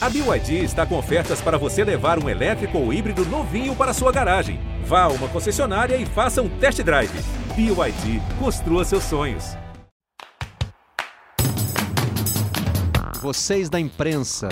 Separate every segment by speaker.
Speaker 1: A BYD está com ofertas para você levar um elétrico ou híbrido novinho para sua garagem. Vá a uma concessionária e faça um test drive. BYD, construa seus sonhos.
Speaker 2: Vocês da imprensa.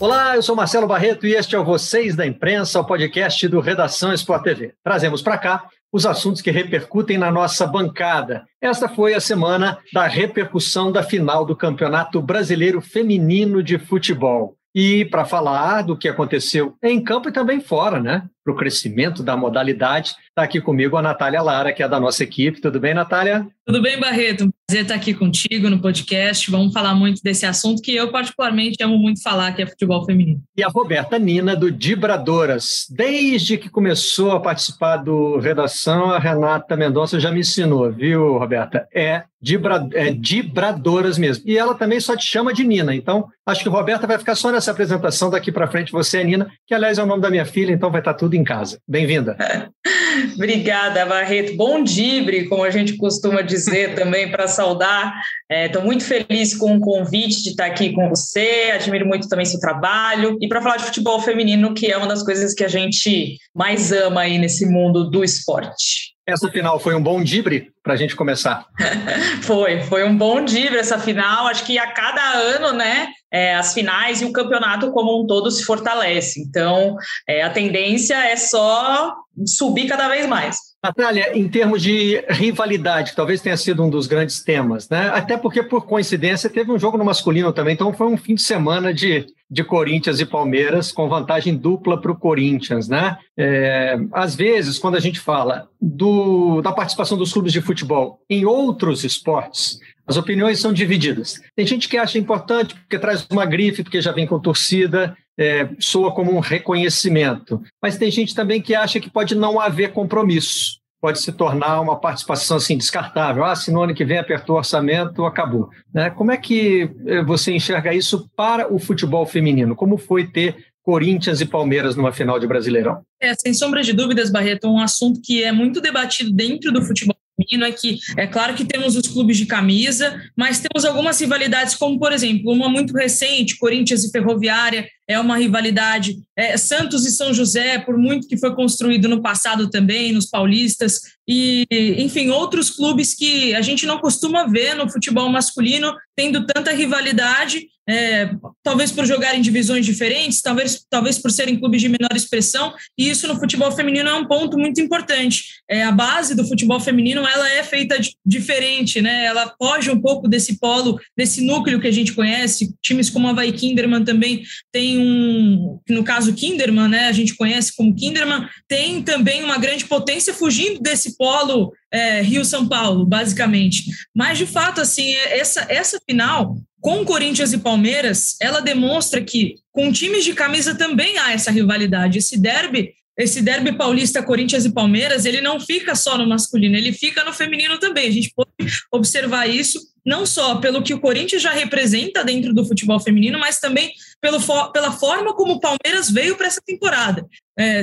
Speaker 3: Olá, eu sou Marcelo Barreto e este é o Vocês da Imprensa, o podcast do Redação Sport TV. Trazemos para cá os assuntos que repercutem na nossa bancada. Esta foi a semana da repercussão da final do Campeonato Brasileiro Feminino de Futebol. E para falar do que aconteceu em campo e também fora, né? Para o crescimento da modalidade, está aqui comigo a Natália Lara, que é da nossa equipe. Tudo bem, Natália?
Speaker 4: Tudo bem, Barreto. Um prazer estar aqui contigo no podcast. Vamos falar muito desse assunto que eu, particularmente, amo muito falar, que é futebol feminino.
Speaker 3: E a Roberta Nina, do Dibradoras. Desde que começou a participar do Redação, a Renata Mendonça já me ensinou, viu, Roberta? É, Dibra, é Dibradoras mesmo. E ela também só te chama de Nina. Então, acho que Roberta vai ficar só nessa apresentação daqui para frente. Você é Nina, que aliás é o nome da minha filha, então vai estar tudo em casa. Bem-vinda.
Speaker 4: Obrigada, Barreto. Bom dibre, como a gente costuma dizer também, para saudar. Estou é, muito feliz com o convite de estar aqui com você, admiro muito também seu trabalho e para falar de futebol feminino, que é uma das coisas que a gente mais ama aí nesse mundo do esporte.
Speaker 3: Essa final foi um bom dibre para a gente começar.
Speaker 4: foi, foi um bom dibre essa final. Acho que a cada ano, né, é, as finais e o campeonato como um todo se fortalece. Então, é, a tendência é só subir cada vez mais.
Speaker 3: Natália, em termos de rivalidade, talvez tenha sido um dos grandes temas, né? Até porque, por coincidência, teve um jogo no masculino também, então foi um fim de semana de, de Corinthians e Palmeiras com vantagem dupla para o Corinthians, né? É, às vezes, quando a gente fala do, da participação dos clubes de futebol em outros esportes, as opiniões são divididas. Tem gente que acha importante porque traz uma grife, porque já vem com torcida, é, soa como um reconhecimento. Mas tem gente também que acha que pode não haver compromisso, pode se tornar uma participação assim descartável. Ah, se no ano que vem apertou o orçamento, acabou. Né? Como é que é, você enxerga isso para o futebol feminino? Como foi ter Corinthians e Palmeiras numa final de Brasileirão?
Speaker 4: É, sem sombra de dúvidas, Barreto, um assunto que é muito debatido dentro do futebol é que é claro que temos os clubes de camisa, mas temos algumas rivalidades, como por exemplo, uma muito recente, Corinthians e Ferroviária, é uma rivalidade. É, Santos e São José, por muito que foi construído no passado também, nos paulistas, e, enfim, outros clubes que a gente não costuma ver no futebol masculino tendo tanta rivalidade, é, talvez por jogarem divisões diferentes, talvez, talvez por serem clubes de menor expressão, e isso no futebol feminino é um ponto muito importante. É, a base do futebol feminino ela é feita de, diferente, né? ela foge um pouco desse polo, desse núcleo que a gente conhece, times como a Vai Kinderman também tem um, no caso Kinderman, né, a gente conhece como Kinderman, tem também uma grande potência fugindo desse polo é, Rio-São Paulo, basicamente. Mas, de fato, assim, essa, essa final, com Corinthians e Palmeiras, ela demonstra que com times de camisa também há essa rivalidade. Esse derby esse derby paulista Corinthians e Palmeiras, ele não fica só no masculino, ele fica no feminino também. A gente pode observar isso não só pelo que o Corinthians já representa dentro do futebol feminino, mas também pelo, pela forma como o Palmeiras veio para essa temporada. É,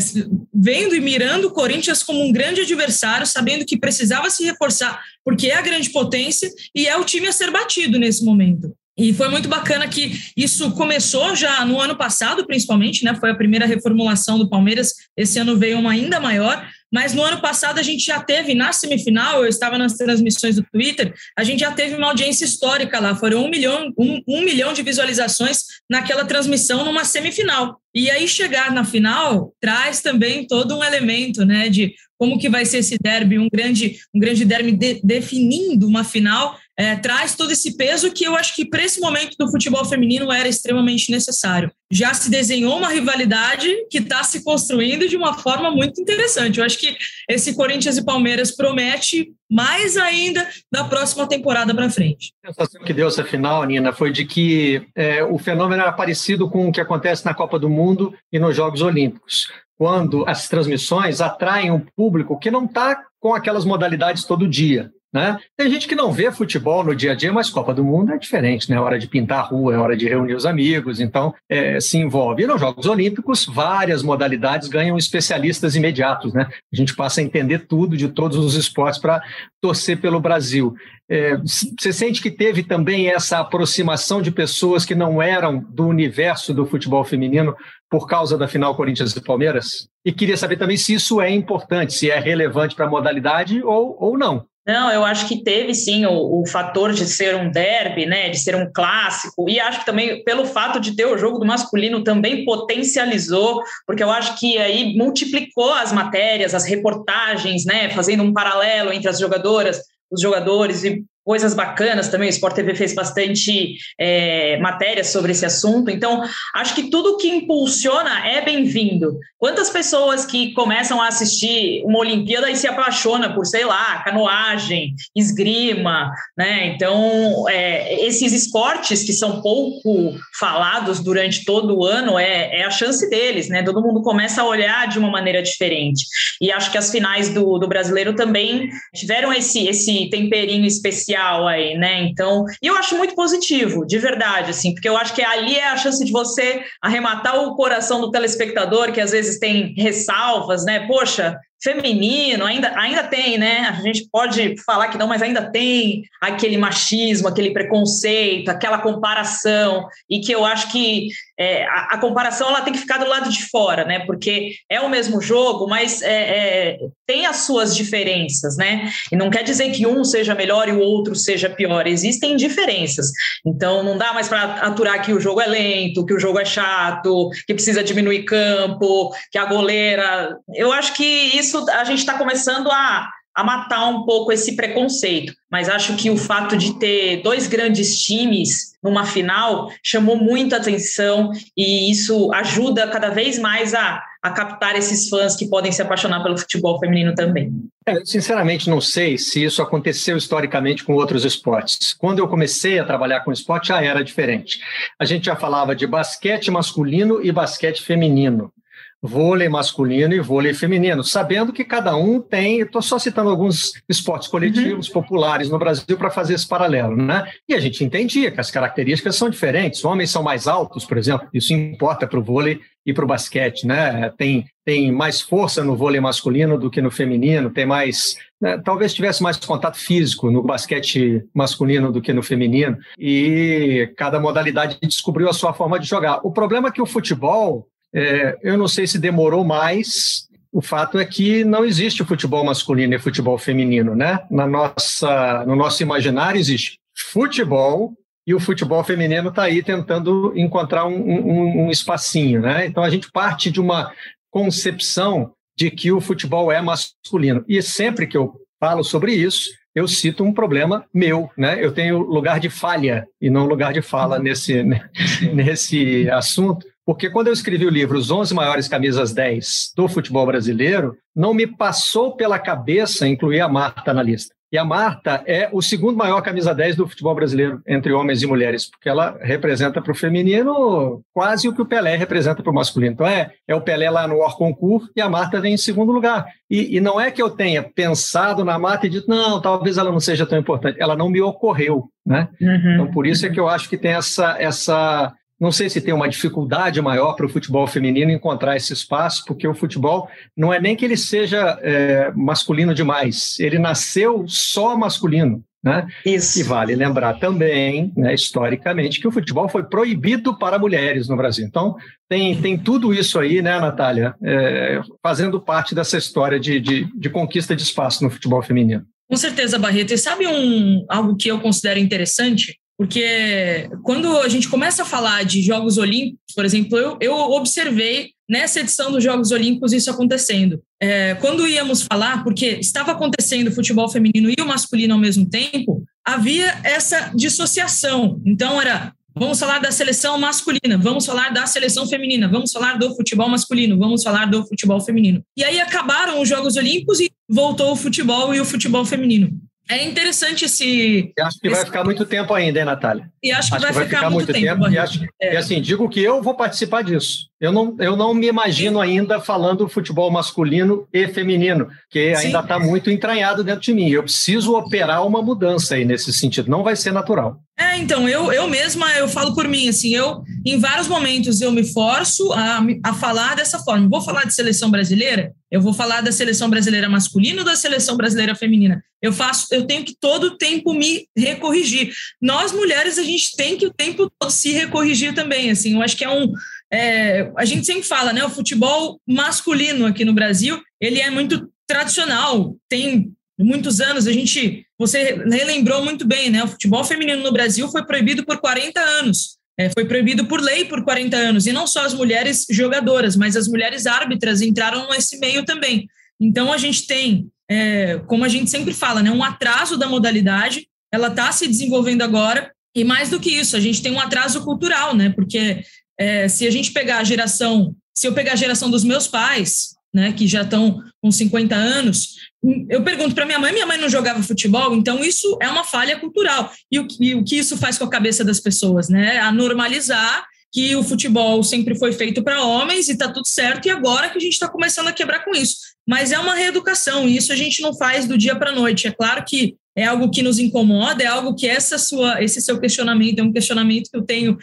Speaker 4: vendo e mirando o Corinthians como um grande adversário, sabendo que precisava se reforçar, porque é a grande potência e é o time a ser batido nesse momento. E foi muito bacana que isso começou já no ano passado, principalmente, né? Foi a primeira reformulação do Palmeiras. Esse ano veio uma ainda maior, mas no ano passado a gente já teve na semifinal, eu estava nas transmissões do Twitter, a gente já teve uma audiência histórica lá, foram um milhão, um, um milhão de visualizações naquela transmissão numa semifinal. E aí chegar na final traz também todo um elemento, né, de como que vai ser esse derby, um grande, um grande derby de, definindo uma final é, traz todo esse peso que eu acho que para esse momento do futebol feminino era extremamente necessário. Já se desenhou uma rivalidade que está se construindo de uma forma muito interessante. Eu acho que esse Corinthians e Palmeiras promete mais ainda da próxima temporada para frente.
Speaker 3: A sensação que deu essa final, Nina, foi de que é, o fenômeno era parecido com o que acontece na Copa do Mundo e nos Jogos Olímpicos quando as transmissões atraem um público que não está com aquelas modalidades todo dia. Né? Tem gente que não vê futebol no dia a dia, mas Copa do Mundo é diferente, né? É hora de pintar a rua, é hora de reunir os amigos, então é, se envolve. E nos Jogos Olímpicos, várias modalidades ganham especialistas imediatos, né? A gente passa a entender tudo de todos os esportes para torcer pelo Brasil. É, você sente que teve também essa aproximação de pessoas que não eram do universo do futebol feminino por causa da final Corinthians e Palmeiras? E queria saber também se isso é importante, se é relevante para a modalidade ou, ou não.
Speaker 2: Não, eu acho que teve sim o, o, fator de ser um derby, né, de ser um clássico, e acho que também pelo fato de ter o jogo do masculino também potencializou, porque eu acho que aí multiplicou as matérias, as reportagens, né, fazendo um paralelo entre as jogadoras, os jogadores e coisas bacanas também. O Sport TV fez bastante é, matérias sobre esse assunto. Então, acho que tudo que impulsiona é bem-vindo. Quantas pessoas que começam a assistir uma Olimpíada e se apaixonam por, sei lá, canoagem, esgrima, né? Então, é, esses esportes que são pouco falados durante todo o ano é, é, a chance deles, né? Todo mundo começa a olhar de uma maneira diferente. E acho que as finais do, do brasileiro também tiveram esse, esse temperinho especial social aí, né? Então, e eu acho muito positivo, de verdade, assim, porque eu acho que ali é a chance de você arrematar o coração do telespectador, que às vezes tem ressalvas, né? Poxa, feminino, ainda, ainda tem, né? A gente pode falar que não, mas ainda tem aquele machismo, aquele preconceito, aquela comparação, e que eu acho que é, a, a, comparação ela tem que ficar do lado de fora, né? Porque é o mesmo jogo, mas é, é, tem as suas diferenças, né? E não quer dizer que um seja melhor e o outro seja pior. Existem diferenças. Então não dá mais para aturar que o jogo é lento, que o jogo é chato, que precisa diminuir campo, que a goleira. Eu acho que isso a gente está começando a a matar um pouco esse preconceito. Mas acho que o fato de ter dois grandes times numa final chamou muita atenção e isso ajuda cada vez mais a, a captar esses fãs que podem se apaixonar pelo futebol feminino também.
Speaker 3: É, sinceramente, não sei se isso aconteceu historicamente com outros esportes. Quando eu comecei a trabalhar com esporte, já era diferente. A gente já falava de basquete masculino e basquete feminino vôlei masculino e vôlei feminino, sabendo que cada um tem, estou só citando alguns esportes coletivos uhum. populares no Brasil para fazer esse paralelo, né? E a gente entendia que as características são diferentes, homens são mais altos, por exemplo, isso importa para o vôlei e para o basquete, né? Tem, tem mais força no vôlei masculino do que no feminino, tem mais. Né? Talvez tivesse mais contato físico no basquete masculino do que no feminino, e cada modalidade descobriu a sua forma de jogar. O problema é que o futebol é, eu não sei se demorou mais. O fato é que não existe futebol masculino e futebol feminino, né? Na nossa, no nosso imaginário existe futebol e o futebol feminino está aí tentando encontrar um, um, um espacinho, né? Então a gente parte de uma concepção de que o futebol é masculino. E sempre que eu falo sobre isso, eu cito um problema meu, né? Eu tenho lugar de falha e não lugar de fala nesse, nesse assunto, porque quando eu escrevi o livro Os 11 Maiores Camisas 10 do Futebol Brasileiro, não me passou pela cabeça incluir a Marta na lista. E a Marta é o segundo maior camisa 10 do futebol brasileiro, entre homens e mulheres, porque ela representa para o feminino quase o que o Pelé representa para o masculino. Então é, é o Pelé lá no Orconcourt e a Marta vem em segundo lugar. E, e não é que eu tenha pensado na Marta e dito, não, talvez ela não seja tão importante. Ela não me ocorreu. Né? Uhum. Então, por isso é que eu acho que tem essa, essa não sei se tem uma dificuldade maior para o futebol feminino encontrar esse espaço, porque o futebol não é nem que ele seja é, masculino demais, ele nasceu só masculino. Né? Isso. E vale lembrar também, né, historicamente, que o futebol foi proibido para mulheres no Brasil. Então, tem, tem tudo isso aí, né, Natália, é, fazendo parte dessa história de, de, de conquista de espaço no futebol feminino.
Speaker 4: Com certeza, Barreto. E sabe um, algo que eu considero interessante? Porque quando a gente começa a falar de Jogos Olímpicos, por exemplo, eu, eu observei nessa edição dos Jogos Olímpicos isso acontecendo. É, quando íamos falar, porque estava acontecendo o futebol feminino e o masculino ao mesmo tempo, havia essa dissociação. Então era Vamos falar da seleção masculina, vamos falar da seleção feminina, vamos falar do futebol masculino, vamos falar do futebol feminino. E aí acabaram os Jogos Olímpicos e voltou o futebol e o futebol feminino. É interessante esse.
Speaker 3: Acho que
Speaker 4: esse...
Speaker 3: vai ficar muito tempo ainda, hein, Natália?
Speaker 4: E acho que, acho vai, que vai, ficar, ficar muito, muito tempo. tempo
Speaker 3: e, acho, é. e assim, digo que eu vou participar disso. Eu não, eu não me imagino ainda falando futebol masculino e feminino, que ainda está muito entranhado dentro de mim. Eu preciso operar uma mudança aí nesse sentido. Não vai ser natural.
Speaker 4: É, então, eu, eu mesma, eu falo por mim, assim, eu, em vários momentos, eu me forço a, a falar dessa forma. Vou falar de seleção brasileira? Eu vou falar da seleção brasileira masculina ou da seleção brasileira feminina? Eu faço, eu tenho que todo o tempo me recorrigir. Nós, mulheres, a gente tem que o tempo todo se recorrigir também, assim, eu acho que é um... É, a gente sempre fala, né, o futebol masculino aqui no Brasil, ele é muito tradicional, tem muitos anos, a gente, você relembrou muito bem, né? O futebol feminino no Brasil foi proibido por 40 anos. É, foi proibido por lei por 40 anos, e não só as mulheres jogadoras, mas as mulheres árbitras entraram nesse meio também. Então a gente tem, é, como a gente sempre fala, né, um atraso da modalidade, ela está se desenvolvendo agora, e mais do que isso, a gente tem um atraso cultural, né? Porque é, se a gente pegar a geração, se eu pegar a geração dos meus pais, né, que já estão com 50 anos, eu pergunto para minha mãe, minha mãe não jogava futebol, então isso é uma falha cultural. E o, e o que isso faz com a cabeça das pessoas, né? A normalizar que o futebol sempre foi feito para homens e está tudo certo, e agora que a gente está começando a quebrar com isso. Mas é uma reeducação, e isso a gente não faz do dia para a noite. É claro que é algo que nos incomoda, é algo que essa sua, esse seu questionamento é um questionamento que eu tenho,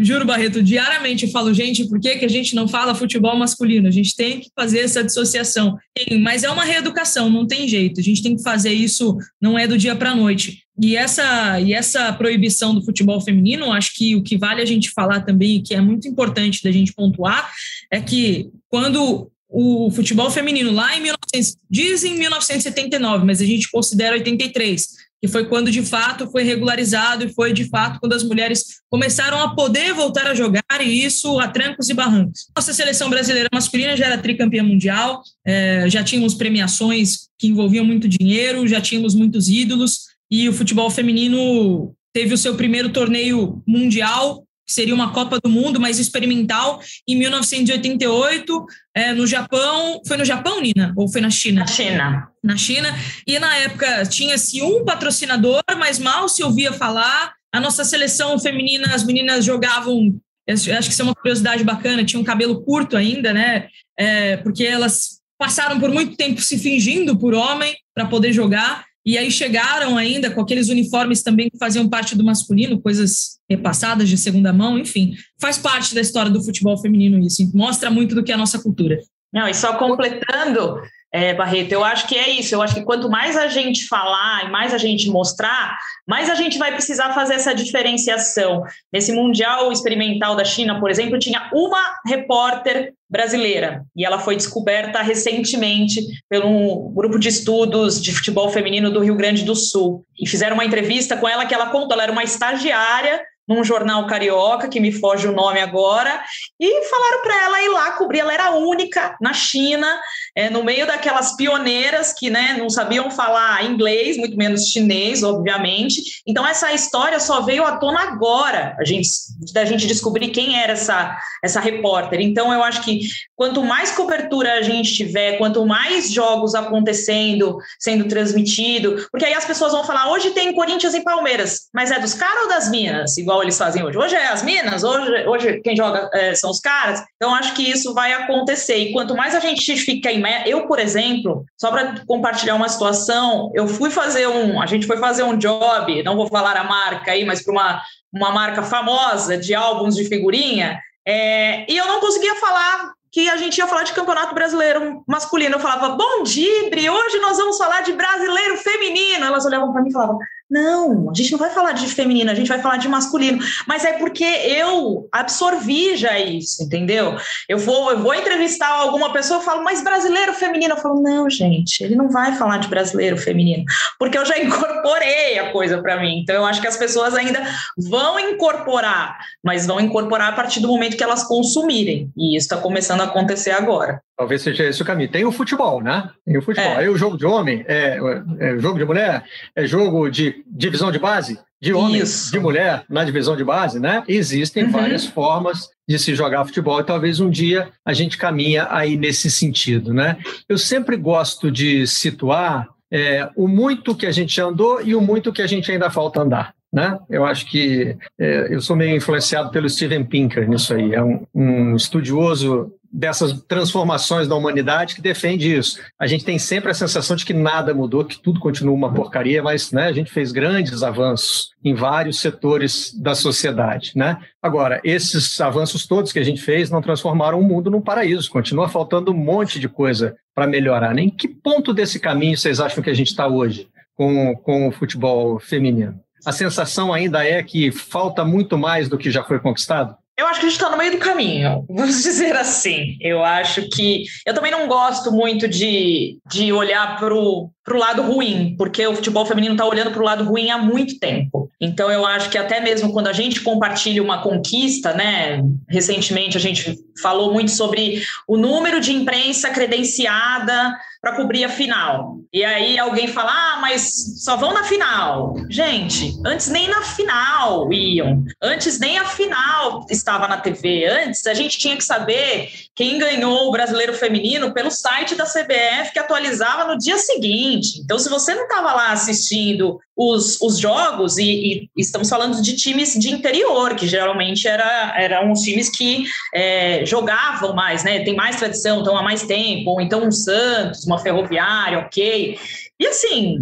Speaker 4: juro, Barreto, diariamente eu falo, gente, por que, que a gente não fala futebol masculino? A gente tem que fazer essa dissociação. Mas é uma reeducação, não tem jeito. A gente tem que fazer isso, não é do dia para a noite. E essa, e essa proibição do futebol feminino, acho que o que vale a gente falar também, que é muito importante da gente pontuar, é que quando o futebol feminino lá em 1900, dizem 1979, mas a gente considera 83, que foi quando de fato foi regularizado e foi de fato quando as mulheres começaram a poder voltar a jogar e isso a trancos e barrancos. Nossa seleção brasileira masculina já era tricampeã mundial, é, já tínhamos premiações que envolviam muito dinheiro, já tínhamos muitos ídolos e o futebol feminino teve o seu primeiro torneio mundial seria uma Copa do Mundo, mas experimental, em 1988, é, no Japão. Foi no Japão, Nina? Ou foi na China?
Speaker 2: Na China.
Speaker 4: Na China. E na época tinha-se um patrocinador, mas mal se ouvia falar. A nossa seleção feminina, as meninas jogavam. Acho que isso é uma curiosidade bacana, tinham cabelo curto ainda, né? É, porque elas passaram por muito tempo se fingindo por homem para poder jogar. E aí chegaram ainda com aqueles uniformes também que faziam parte do masculino, coisas repassadas de segunda mão, enfim. Faz parte da história do futebol feminino isso, mostra muito do que é a nossa cultura.
Speaker 2: Não, e só completando, é, Barreto, eu acho que é isso. Eu acho que quanto mais a gente falar e mais a gente mostrar, mais a gente vai precisar fazer essa diferenciação. Nesse Mundial Experimental da China, por exemplo, tinha uma repórter brasileira e ela foi descoberta recentemente pelo grupo de estudos de futebol feminino do Rio Grande do Sul. E fizeram uma entrevista com ela que ela contou, ela era uma estagiária num jornal carioca, que me foge o nome agora, e falaram para ela ir lá cobrir. Ela era única na China, é, no meio daquelas pioneiras que né, não sabiam falar inglês, muito menos chinês, obviamente. Então, essa história só veio à tona agora, a gente, da gente descobrir quem era essa, essa repórter. Então, eu acho que quanto mais cobertura a gente tiver, quanto mais jogos acontecendo, sendo transmitido, porque aí as pessoas vão falar: hoje tem Corinthians e Palmeiras, mas é dos caras ou das minas? Igual igual eles fazem hoje. Hoje é as minas, hoje, hoje quem joga é, são os caras. Então, acho que isso vai acontecer. E quanto mais a gente fica em. Eu, por exemplo, só para compartilhar uma situação, eu fui fazer um. A gente foi fazer um job, não vou falar a marca aí, mas para uma, uma marca famosa de álbuns de figurinha. É, e eu não conseguia falar que a gente ia falar de campeonato brasileiro masculino. Eu falava, bom dia, hoje nós vamos falar de brasileiro feminino. Elas olhavam para mim e falavam, não, a gente não vai falar de feminino, a gente vai falar de masculino. Mas é porque eu absorvi já isso, entendeu? Eu vou, eu vou entrevistar alguma pessoa, eu falo, mas brasileiro feminino? Eu falo, não, gente, ele não vai falar de brasileiro feminino, porque eu já incorporei a coisa para mim. Então, eu acho que as pessoas ainda vão incorporar, mas vão incorporar a partir do momento que elas consumirem. E isso está começando a acontecer agora.
Speaker 3: Talvez seja esse o caminho. Tem o futebol, né? Tem o futebol. É. Aí o jogo de homem, é, é jogo de mulher, é jogo de divisão de base, de homem, Isso. de mulher na divisão de base, né? Existem uhum. várias formas de se jogar futebol e talvez um dia a gente caminha aí nesse sentido, né? Eu sempre gosto de situar é, o muito que a gente andou e o muito que a gente ainda falta andar. Né? Eu acho que é, eu sou meio influenciado pelo Steven Pinker nisso aí. É um, um estudioso dessas transformações da humanidade que defende isso. A gente tem sempre a sensação de que nada mudou, que tudo continua uma porcaria, mas né, a gente fez grandes avanços em vários setores da sociedade. Né? Agora, esses avanços todos que a gente fez não transformaram o mundo num paraíso, continua faltando um monte de coisa para melhorar. Em que ponto desse caminho vocês acham que a gente está hoje com, com o futebol feminino? A sensação ainda é que falta muito mais do que já foi conquistado?
Speaker 2: Eu acho que a gente está no meio do caminho, vamos dizer assim. Eu acho que. Eu também não gosto muito de, de olhar para o lado ruim, porque o futebol feminino está olhando para o lado ruim há muito tempo. Então, eu acho que até mesmo quando a gente compartilha uma conquista, né? Recentemente a gente falou muito sobre o número de imprensa credenciada para cobrir a final. E aí alguém fala: ah, mas só vão na final. Gente, antes nem na final iam. Antes nem a final estava na TV. Antes a gente tinha que saber quem ganhou o brasileiro feminino pelo site da CBF que atualizava no dia seguinte. Então, se você não estava lá assistindo os, os jogos, e, e, estamos falando de times de interior, que geralmente era, eram os times que é, jogavam mais, né? Tem mais tradição, estão há mais tempo, ou então um Santos, uma Ferroviária, ok. E assim,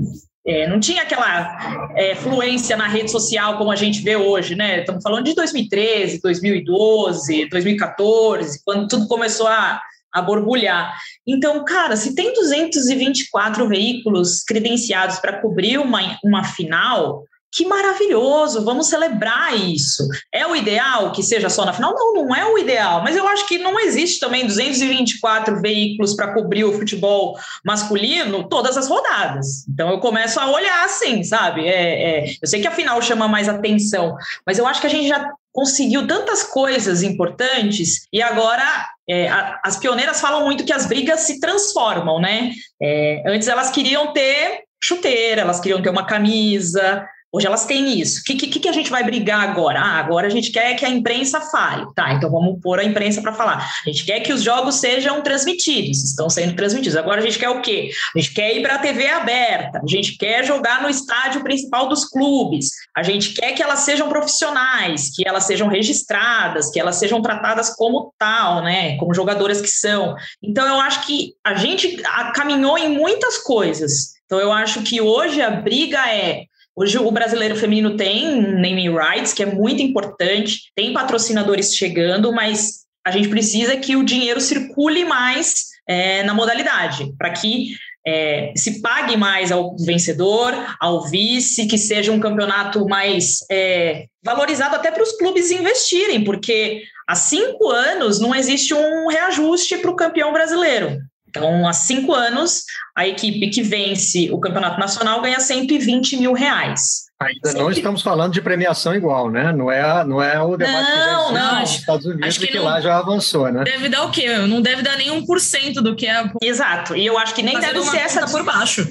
Speaker 2: é, não tinha aquela é, fluência na rede social como a gente vê hoje, né? Estamos falando de 2013, 2012, 2014, quando tudo começou a, a borbulhar. Então, cara, se tem 224 veículos credenciados para cobrir uma, uma final, que maravilhoso, vamos celebrar isso. É o ideal que seja só na final? Não, não é o ideal, mas eu acho que não existe também 224 veículos para cobrir o futebol masculino todas as rodadas. Então eu começo a olhar assim, sabe? É, é, eu sei que a final chama mais atenção, mas eu acho que a gente já conseguiu tantas coisas importantes e agora é, a, as pioneiras falam muito que as brigas se transformam, né? É, antes elas queriam ter chuteira, elas queriam ter uma camisa, Hoje elas têm isso. O que, que, que, a gente vai brigar agora? Ah, agora a gente quer que a imprensa fale. Tá, então vamos pôr a imprensa para falar. A gente quer que os jogos sejam transmitidos, estão sendo transmitidos. Agora a gente quer o quê? A gente quer ir para a TV aberta, a gente quer jogar no estádio principal dos clubes, a gente quer que elas sejam profissionais, que elas sejam registradas, que elas sejam tratadas como tal, né? Como jogadoras que são. Então eu acho que a gente caminhou em muitas coisas. Então eu acho que hoje a briga é Hoje o brasileiro feminino tem naming rights, que é muito importante, tem patrocinadores chegando, mas a gente precisa que o dinheiro circule mais é, na modalidade, para que é, se pague mais ao vencedor, ao vice, que seja um campeonato mais é, valorizado até para os clubes investirem, porque há cinco anos não existe um reajuste para o campeão brasileiro. Então, há cinco anos, a equipe que vence o campeonato nacional ganha 120 mil reais.
Speaker 3: Ainda Sempre. não estamos falando de premiação igual, né? Não é, não é o debate
Speaker 4: não,
Speaker 3: que
Speaker 4: não.
Speaker 3: nos Estados Unidos, acho que, que não, lá já avançou, né?
Speaker 4: Deve dar o quê? Não deve dar nem 1% do que é.
Speaker 2: Exato. E eu acho que nem deve ser essa.
Speaker 4: por baixo.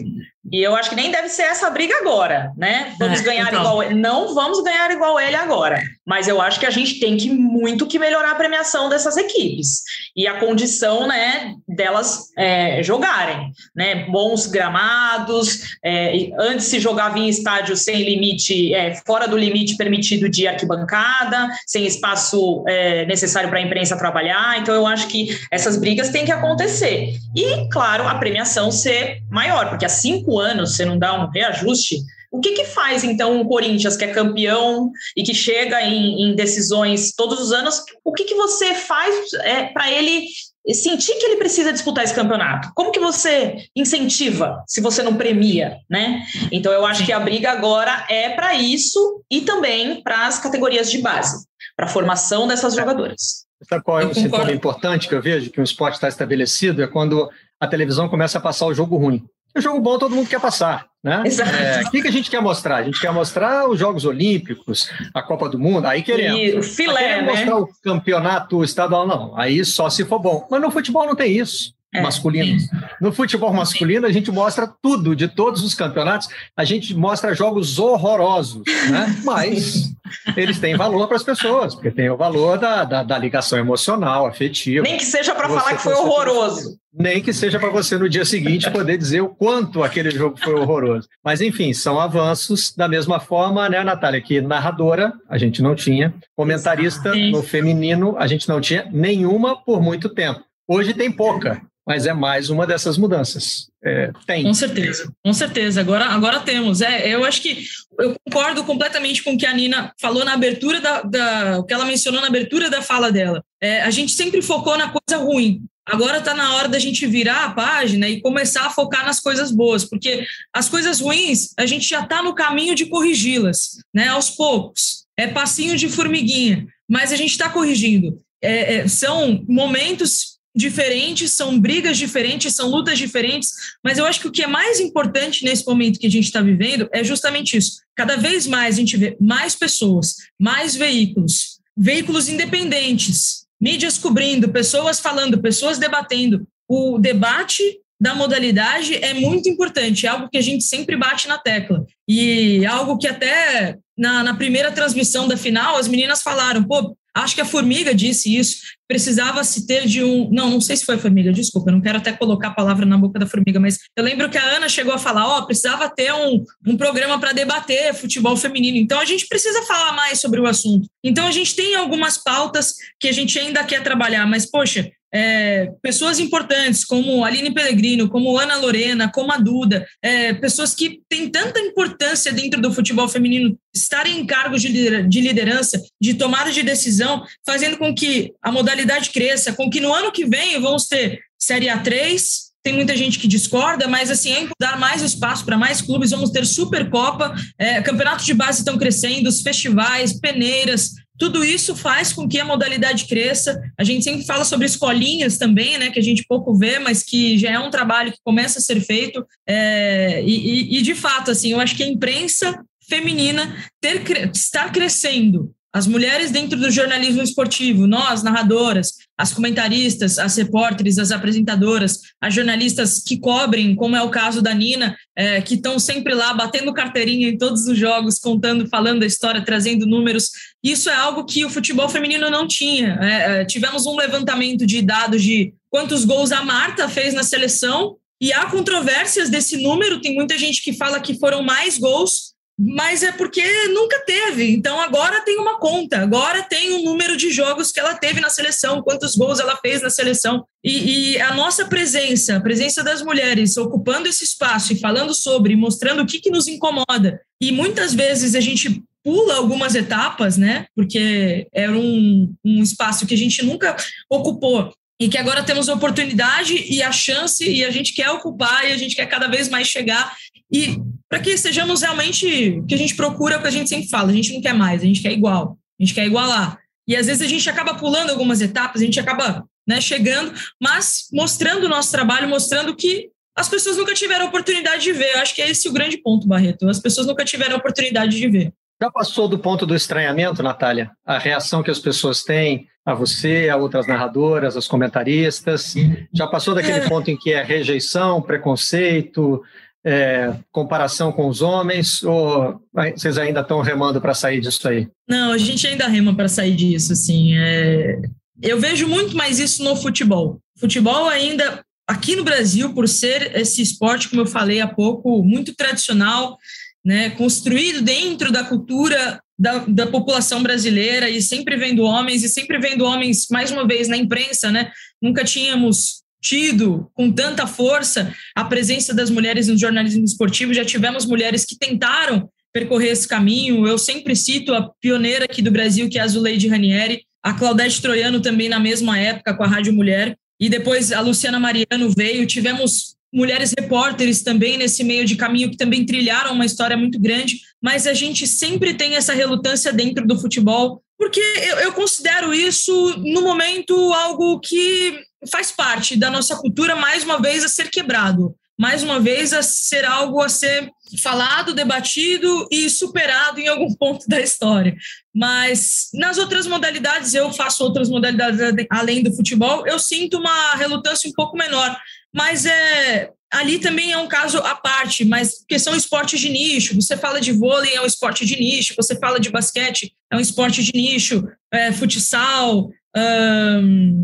Speaker 2: E eu acho que nem deve ser essa briga agora, né? Vamos é, ganhar então. igual ele. Não vamos ganhar igual ele agora. Mas eu acho que a gente tem que muito que melhorar a premiação dessas equipes e a condição, né, delas é, jogarem, né? Bons gramados. É, antes se jogava em estádio sem limite, é, fora do limite permitido de arquibancada, sem espaço é, necessário para a imprensa trabalhar. Então eu acho que essas brigas têm que acontecer. E, claro, a premiação ser maior, porque há cinco anos você não dá um reajuste o que, que faz, então, o Corinthians, que é campeão e que chega em, em decisões todos os anos, o que, que você faz é, para ele sentir que ele precisa disputar esse campeonato? Como que você incentiva se você não premia, né? Então, eu acho que a briga agora é para isso e também para as categorias de base, para a formação dessas jogadoras.
Speaker 3: Sabe qual é o sintoma importante que eu vejo que o esporte está estabelecido? É quando a televisão começa a passar o jogo ruim. O jogo bom todo mundo quer passar. Né? É, o que, que a gente quer mostrar? A gente quer mostrar os Jogos Olímpicos, a Copa do Mundo, aí queremos.
Speaker 2: E o filé,
Speaker 3: né? mostrar o campeonato estadual, não. Aí só se for bom. Mas no futebol não tem isso. É, masculino. Sim. No futebol masculino, a gente mostra tudo, de todos os campeonatos, a gente mostra jogos horrorosos, né? mas eles têm valor para as pessoas, porque tem o valor da, da, da ligação emocional, afetiva.
Speaker 2: Nem que seja para falar que foi horroroso.
Speaker 3: Nem que seja para você no dia seguinte poder dizer o quanto aquele jogo foi horroroso. Mas, enfim, são avanços da mesma forma, né, Natália? Que narradora a gente não tinha, comentarista no feminino a gente não tinha nenhuma por muito tempo. Hoje tem pouca, mas é mais uma dessas mudanças. É, tem.
Speaker 4: Com certeza, com certeza. Agora, agora temos. É, eu acho que eu concordo completamente com o que a Nina falou na abertura da, da o que ela mencionou na abertura da fala dela. É, a gente sempre focou na coisa ruim. Agora está na hora da gente virar a página e começar a focar nas coisas boas, porque as coisas ruins a gente já está no caminho de corrigi-las, né? Aos poucos. É passinho de formiguinha, mas a gente está corrigindo. É, é, são momentos diferentes, são brigas diferentes, são lutas diferentes, mas eu acho que o que é mais importante nesse momento que a gente está vivendo é justamente isso. Cada vez mais a gente vê mais pessoas, mais veículos, veículos independentes, mídias cobrindo, pessoas falando, pessoas debatendo. O debate da modalidade é muito importante, é algo que a gente sempre bate na tecla. E algo que até na, na primeira transmissão da final, as meninas falaram, pô, Acho que a Formiga disse isso. Precisava se ter de um. Não, não sei se foi a Formiga, desculpa, eu não quero até colocar a palavra na boca da Formiga, mas eu lembro que a Ana chegou a falar: ó, oh, precisava ter um, um programa para debater futebol feminino. Então a gente precisa falar mais sobre o assunto. Então a gente tem algumas pautas que a gente ainda quer trabalhar, mas, poxa, é, pessoas importantes como Aline Pellegrino, como Ana Lorena, como a Duda, é, pessoas que têm tanta importância dentro do futebol feminino, estarem em cargos de liderança, de tomada de decisão, fazendo com que a modalidade cresça, com que no ano que vem vamos ter Série A3, tem muita gente que discorda, mas assim, é dar mais espaço para mais clubes, vamos ter Supercopa, é, campeonatos de base estão crescendo, os festivais, peneiras, tudo isso faz com que a modalidade cresça. A gente sempre fala sobre escolinhas também, né, que a gente pouco vê, mas que já é um trabalho que começa a ser feito. É, e, e, de fato, assim, eu acho que a imprensa feminina ter, estar crescendo as mulheres dentro do jornalismo esportivo, nós, narradoras, as comentaristas, as repórteres, as apresentadoras, as jornalistas que cobrem, como é o caso da Nina, é, que estão sempre lá batendo carteirinha em todos os jogos, contando, falando a história, trazendo números. Isso é algo que o futebol feminino não tinha. É, é, tivemos um levantamento de dados de quantos gols a Marta fez na seleção, e há controvérsias desse número. Tem muita gente que fala que foram mais gols mas é porque nunca teve. Então agora tem uma conta, agora tem um número de jogos que ela teve na seleção, quantos gols ela fez na seleção. E, e, a nossa presença, a presença das mulheres ocupando esse espaço e falando sobre, mostrando o que, que nos incomoda. E muitas vezes a gente pula algumas etapas, né? Porque era um, um espaço que a gente nunca ocupou e que agora temos a oportunidade e a chance e a gente quer ocupar e a gente quer cada vez mais chegar e para que sejamos realmente o que a gente procura, o que a gente sempre fala, a gente não quer mais, a gente quer igual, a gente quer igualar. E às vezes a gente acaba pulando algumas etapas, a gente acaba né, chegando, mas mostrando o nosso trabalho, mostrando que as pessoas nunca tiveram oportunidade de ver. Eu acho que é esse o grande ponto, Barreto. As pessoas nunca tiveram oportunidade de ver.
Speaker 3: Já passou do ponto do estranhamento, Natália? A reação que as pessoas têm a você, a outras narradoras, as comentaristas? Já passou daquele é. ponto em que é rejeição, preconceito, é, comparação com os homens ou vocês ainda estão remando para sair disso aí?
Speaker 4: Não, a gente ainda rema para sair disso, assim. É... Eu vejo muito mais isso no futebol. Futebol ainda aqui no Brasil, por ser esse esporte, como eu falei há pouco, muito tradicional, né, construído dentro da cultura da, da população brasileira e sempre vendo homens e sempre vendo homens mais uma vez na imprensa, né? Nunca tínhamos tido com tanta força a presença das mulheres no jornalismo esportivo. Já tivemos mulheres que tentaram percorrer esse caminho. Eu sempre cito a pioneira aqui do Brasil, que é a Zuleide Ranieri, a Claudete Troiano também na mesma época com a Rádio Mulher, e depois a Luciana Mariano veio. Tivemos mulheres repórteres também nesse meio de caminho que também trilharam uma história muito grande, mas a gente sempre tem essa relutância dentro do futebol, porque eu, eu considero isso, no momento, algo que faz parte da nossa cultura, mais uma vez, a ser quebrado, mais uma vez, a ser algo a ser falado, debatido e superado em algum ponto da história. Mas nas outras modalidades, eu faço outras modalidades além do futebol, eu sinto uma relutância um pouco menor. Mas é, ali também é um caso à parte, mas porque são esportes de nicho. Você fala de vôlei, é um esporte de nicho. Você fala de basquete, é um esporte de nicho. É, futsal,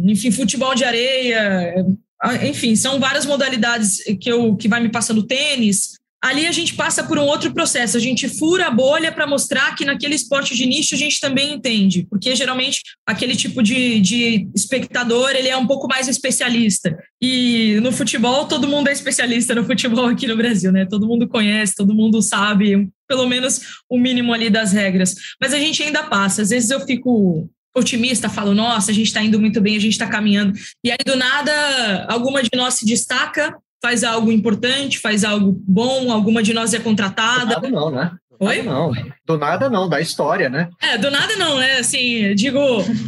Speaker 4: enfim, futebol de areia. Enfim, são várias modalidades que, eu, que vai me passando tênis, ali a gente passa por um outro processo, a gente fura a bolha para mostrar que naquele esporte de nicho a gente também entende, porque geralmente aquele tipo de, de espectador ele é um pouco mais especialista. E no futebol, todo mundo é especialista no futebol aqui no Brasil, né? Todo mundo conhece, todo mundo sabe, pelo menos o mínimo ali das regras. Mas a gente ainda passa. Às vezes eu fico otimista, falo, nossa, a gente está indo muito bem, a gente está caminhando. E aí, do nada, alguma de nós se destaca faz algo importante, faz algo bom, alguma de nós é contratada.
Speaker 3: Nada não, né? Oi? Não, do nada não, da história, né?
Speaker 4: É, do nada não, né? Assim, digo,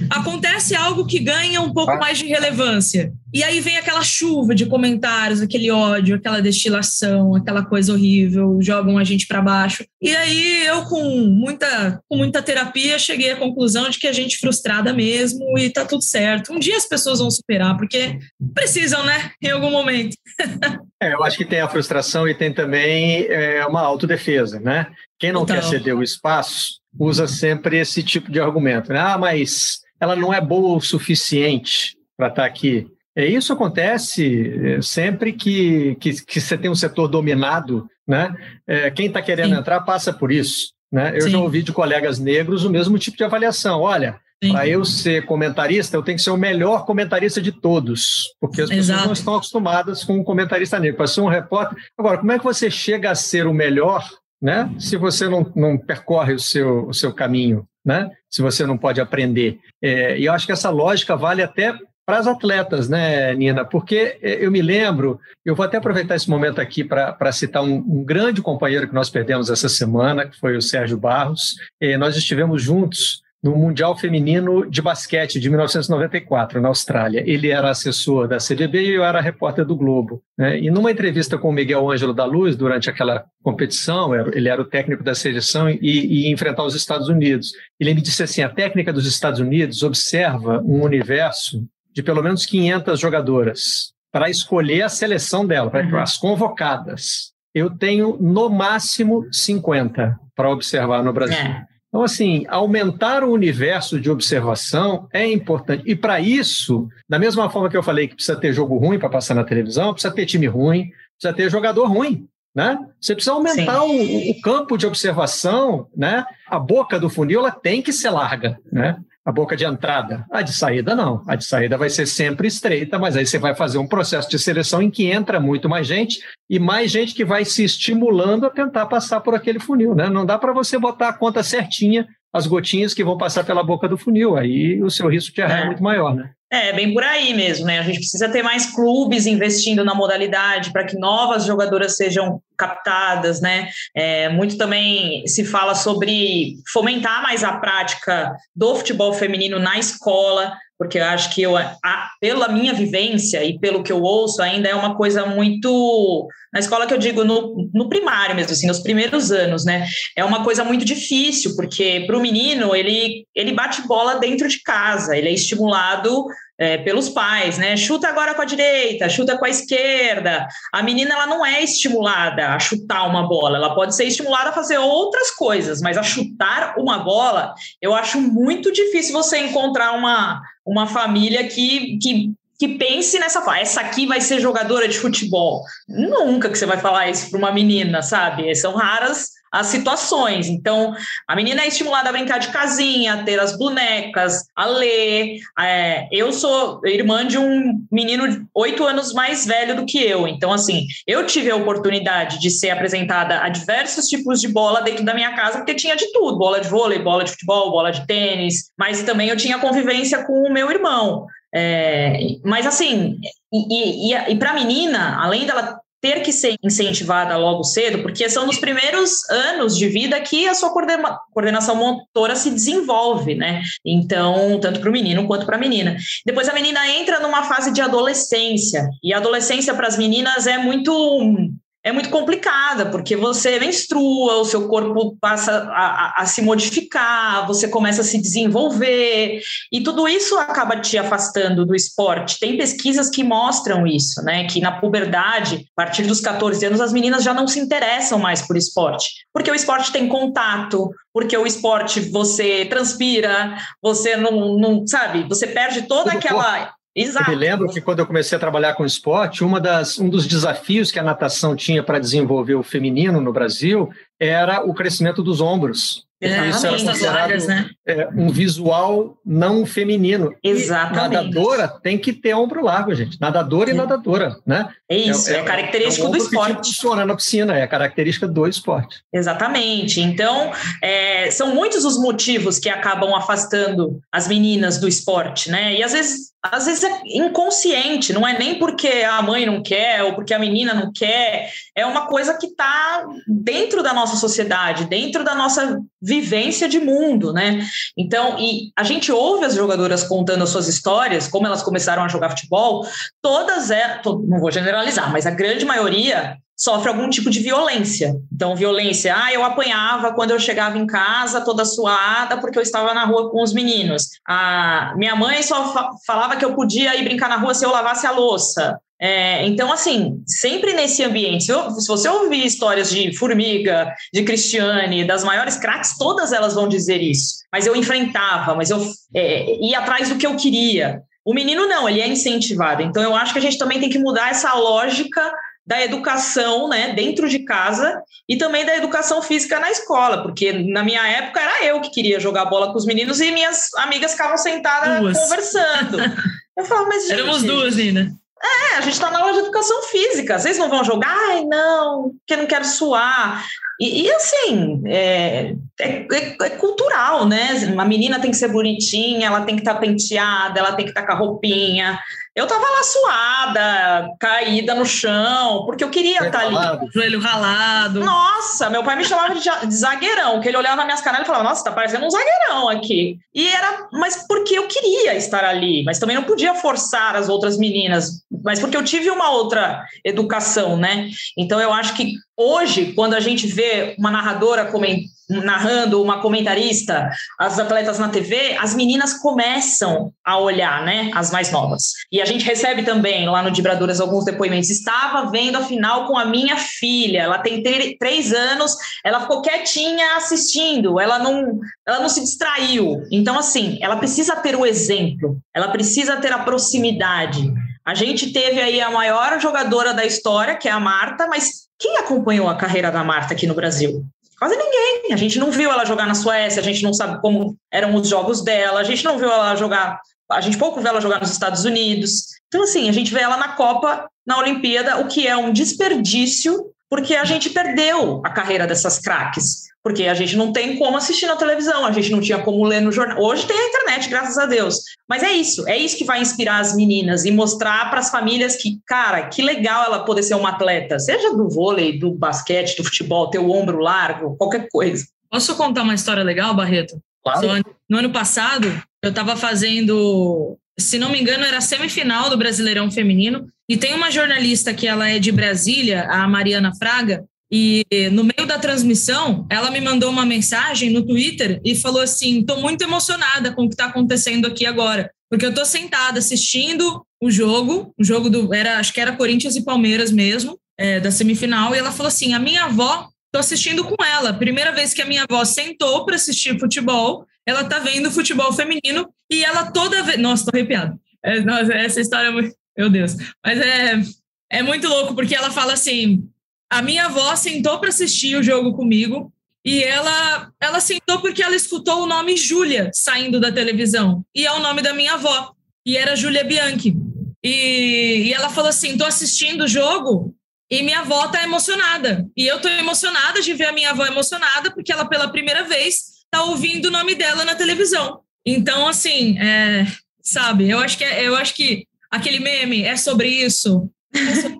Speaker 4: acontece algo que ganha um pouco ah. mais de relevância. E aí vem aquela chuva de comentários, aquele ódio, aquela destilação, aquela coisa horrível, jogam a gente para baixo. E aí eu, com muita, com muita terapia, cheguei à conclusão de que a gente frustrada mesmo e tá tudo certo. Um dia as pessoas vão superar, porque precisam, né? Em algum momento.
Speaker 3: é, eu acho que tem a frustração e tem também é, uma autodefesa, né? Quem não então... quer ceder o espaço usa sempre esse tipo de argumento. Né? Ah, mas ela não é boa o suficiente para estar tá aqui. É, isso acontece é, sempre que, que, que, você tem um setor dominado, né? É, quem está querendo Sim. entrar passa por isso. Né? Eu Sim. já ouvi de colegas negros o mesmo tipo de avaliação. Olha, para eu ser comentarista, eu tenho que ser o melhor comentarista de todos, porque as Exato. pessoas não estão acostumadas com um comentarista negro. Para ser um repórter. Agora, como é que você chega a ser o melhor né? Se você não, não percorre o seu, o seu caminho, né? Se você não pode aprender. É, e eu acho que essa lógica vale até para as atletas, né, Nina? Porque é, eu me lembro, eu vou até aproveitar esse momento aqui para citar um, um, grande companheiro que nós perdemos essa semana, que foi o Sérgio Barros. É, nós estivemos juntos no Mundial Feminino de Basquete de 1994, na Austrália. Ele era assessor da CBB e eu era repórter do Globo. Né? E numa entrevista com o Miguel Ângelo da Luz, durante aquela competição, ele era o técnico da seleção e, e enfrentar os Estados Unidos. Ele me disse assim: a técnica dos Estados Unidos observa um universo de pelo menos 500 jogadoras para escolher a seleção dela, para uhum. as convocadas. Eu tenho no máximo 50 para observar no Brasil. É. Então, assim, aumentar o universo de observação é importante. E para isso, da mesma forma que eu falei que precisa ter jogo ruim para passar na televisão, precisa ter time ruim, precisa ter jogador ruim. Né? Você precisa aumentar o, o, campo de observação, né? A boca do funil ela tem que ser larga, né? A boca de entrada. A de saída, não. A de saída vai ser sempre estreita, mas aí você vai fazer um processo de seleção em que entra muito mais gente e mais gente que vai se estimulando a tentar passar por aquele funil. Né? Não dá para você botar a conta certinha, as gotinhas que vão passar pela boca do funil. Aí o seu risco de errar é, é muito maior. Né?
Speaker 2: É, bem por aí mesmo, né? A gente precisa ter mais clubes investindo na modalidade para que novas jogadoras sejam captadas, né? É, muito também se fala sobre fomentar mais a prática do futebol feminino na escola, porque eu acho que eu, a, pela minha vivência e pelo que eu ouço, ainda é uma coisa muito. Na escola que eu digo, no, no primário mesmo, assim, nos primeiros anos, né? É uma coisa muito difícil, porque para o menino, ele, ele bate bola dentro de casa, ele é estimulado é, pelos pais, né? Chuta agora com a direita, chuta com a esquerda. A menina ela não é estimulada a chutar uma bola, ela pode ser estimulada a fazer outras coisas, mas a chutar uma bola, eu acho muito difícil você encontrar uma, uma família que, que que pense nessa essa aqui vai ser jogadora de futebol. Nunca que você vai falar isso para uma menina, sabe? São raras as situações. Então, a menina é estimulada a brincar de casinha, a ter as bonecas, a ler. É, eu sou irmã de um menino oito anos mais velho do que eu. Então, assim, eu tive a oportunidade de ser apresentada a diversos tipos de bola dentro da minha casa, porque tinha de tudo: bola de vôlei, bola de futebol, bola de tênis. Mas também eu tinha convivência com o meu irmão. É, mas assim, e, e, e para a menina, além dela ter que ser incentivada logo cedo, porque são nos primeiros anos de vida que a sua coordenação motora se desenvolve, né? Então, tanto para o menino quanto para a menina. Depois a menina entra numa fase de adolescência, e a adolescência para as meninas é muito é muito complicada, porque você menstrua, o seu corpo passa a, a, a, se modificar, você começa a se desenvolver, e tudo isso acaba te afastando do esporte. Tem pesquisas que mostram isso, né? Que na puberdade, a partir dos 14 anos, as meninas já não se interessam mais por esporte, porque o esporte tem contato, porque o esporte você transpira, você não, não sabe, você perde toda aquela.
Speaker 3: Exato. Eu me lembro que quando eu comecei a trabalhar com esporte, uma das, um dos desafios que a natação tinha para desenvolver o feminino no Brasil era o crescimento dos ombros. Isso era considerado né? é, um visual não feminino.
Speaker 2: Exatamente.
Speaker 3: E nadadora tem que ter ombro largo, gente. Nadadora e nadadora, né?
Speaker 2: É isso, é, é, é característico é do esporte. Que
Speaker 3: funciona na piscina, é a característica do esporte.
Speaker 2: Exatamente. Então, é, são muitos os motivos que acabam afastando as meninas do esporte, né? E às vezes às vezes é inconsciente, não é nem porque a mãe não quer ou porque a menina não quer, é uma coisa que está dentro da nossa sociedade, dentro da nossa vivência de mundo, né? Então, e a gente ouve as jogadoras contando as suas histórias, como elas começaram a jogar futebol, todas é, não vou generalizar, mas a grande maioria sofre algum tipo de violência. Então, violência, ah, eu apanhava quando eu chegava em casa toda suada porque eu estava na rua com os meninos. Ah, minha mãe só fa falava que eu podia ir brincar na rua se eu lavasse a louça. É, então, assim, sempre nesse ambiente, se, eu, se, você ouvir histórias de Formiga, de Cristiane, das maiores craques, todas elas vão dizer isso. Mas eu enfrentava, mas eu é, ia atrás do que eu queria. O menino não, ele é incentivado. Então, eu acho que a gente também tem que mudar essa lógica da educação, né, dentro de casa e também da educação física na escola, porque na minha época era eu que queria jogar bola com os meninos e minhas amigas ficavam sentadas duas. conversando. Eu falava, mas gente,
Speaker 4: éramos duas ainda.
Speaker 2: É, a gente está na aula de educação física. Vocês não vão jogar? Ai, não, porque não quero suar. E, e assim, é, é, é, é, cultural, né? Uma menina tem que ser bonitinha, ela tem que estar tá penteada, ela tem que estar tá com a roupinha. Eu tava lá suada, caída no chão, porque eu queria estar tá ali.
Speaker 4: Joelho ralado.
Speaker 2: Nossa, meu pai me chamava de, de zagueirão, que ele olhava nas minhas canelas e falava, nossa, tá parecendo um zagueirão aqui. E era, mas porque eu queria estar ali, mas também não podia forçar as outras meninas, mas porque eu tive uma outra educação, né? Então eu acho que hoje, quando a gente vê uma narradora comentando, narrando, uma comentarista, as atletas na TV, as meninas começam a olhar, né, as mais novas. E a gente recebe também lá no Dibradoras alguns depoimentos. Estava vendo a final com a minha filha, ela tem três anos, ela ficou quietinha assistindo, ela não, ela não se distraiu. Então, assim, ela precisa ter o exemplo, ela precisa ter a proximidade. A gente teve aí a maior jogadora da história, que é a Marta, mas quem acompanhou a carreira da Marta aqui no Brasil? Quase ninguém. A gente não viu ela jogar na Suécia, a gente não sabe como eram os jogos dela, a gente não viu ela jogar, a gente pouco viu ela jogar nos Estados Unidos. Então, assim, a gente vê ela na Copa, na Olimpíada, o que é um desperdício, porque a gente perdeu a carreira dessas craques porque a gente não tem como assistir na televisão, a gente não tinha como ler no jornal. Hoje tem a internet, graças a Deus. Mas é isso, é isso que vai inspirar as meninas e mostrar para as famílias que, cara, que legal ela poder ser uma atleta, seja do vôlei, do basquete, do futebol, ter o ombro largo, qualquer coisa.
Speaker 4: Posso contar uma história legal, Barreto?
Speaker 2: Claro.
Speaker 4: No ano passado, eu estava fazendo, se não me engano, era a semifinal do Brasileirão Feminino, e tem uma jornalista que ela é de Brasília, a Mariana Fraga, e no meio da transmissão, ela me mandou uma mensagem no Twitter e falou assim: estou muito emocionada com o que está acontecendo aqui agora, porque eu estou sentada assistindo o jogo, o jogo do era acho que era Corinthians e Palmeiras mesmo, é, da semifinal, e ela falou assim: a minha avó, estou assistindo com ela, primeira vez que a minha avó sentou para assistir futebol, ela está vendo futebol feminino e ela toda vez, nossa, estou arrepiada. É, nossa, essa história é muito, meu Deus, mas é é muito louco porque ela fala assim a minha avó sentou para assistir o jogo comigo e ela ela sentou porque ela escutou o nome Júlia saindo da televisão. E é o nome da minha avó e era Júlia Bianchi. E, e ela falou assim tô assistindo o jogo e minha avó tá emocionada. E eu tô emocionada de ver a minha avó emocionada porque ela pela primeira vez tá ouvindo o nome dela na televisão. Então assim é, sabe eu acho que é, eu acho que aquele meme é sobre isso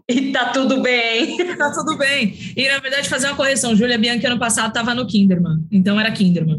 Speaker 2: e tá tudo bem.
Speaker 4: tá tudo bem. E, na verdade, fazer uma correção. Júlia Bianchi, ano passado, estava no Kinderman. Então, era Kinderman.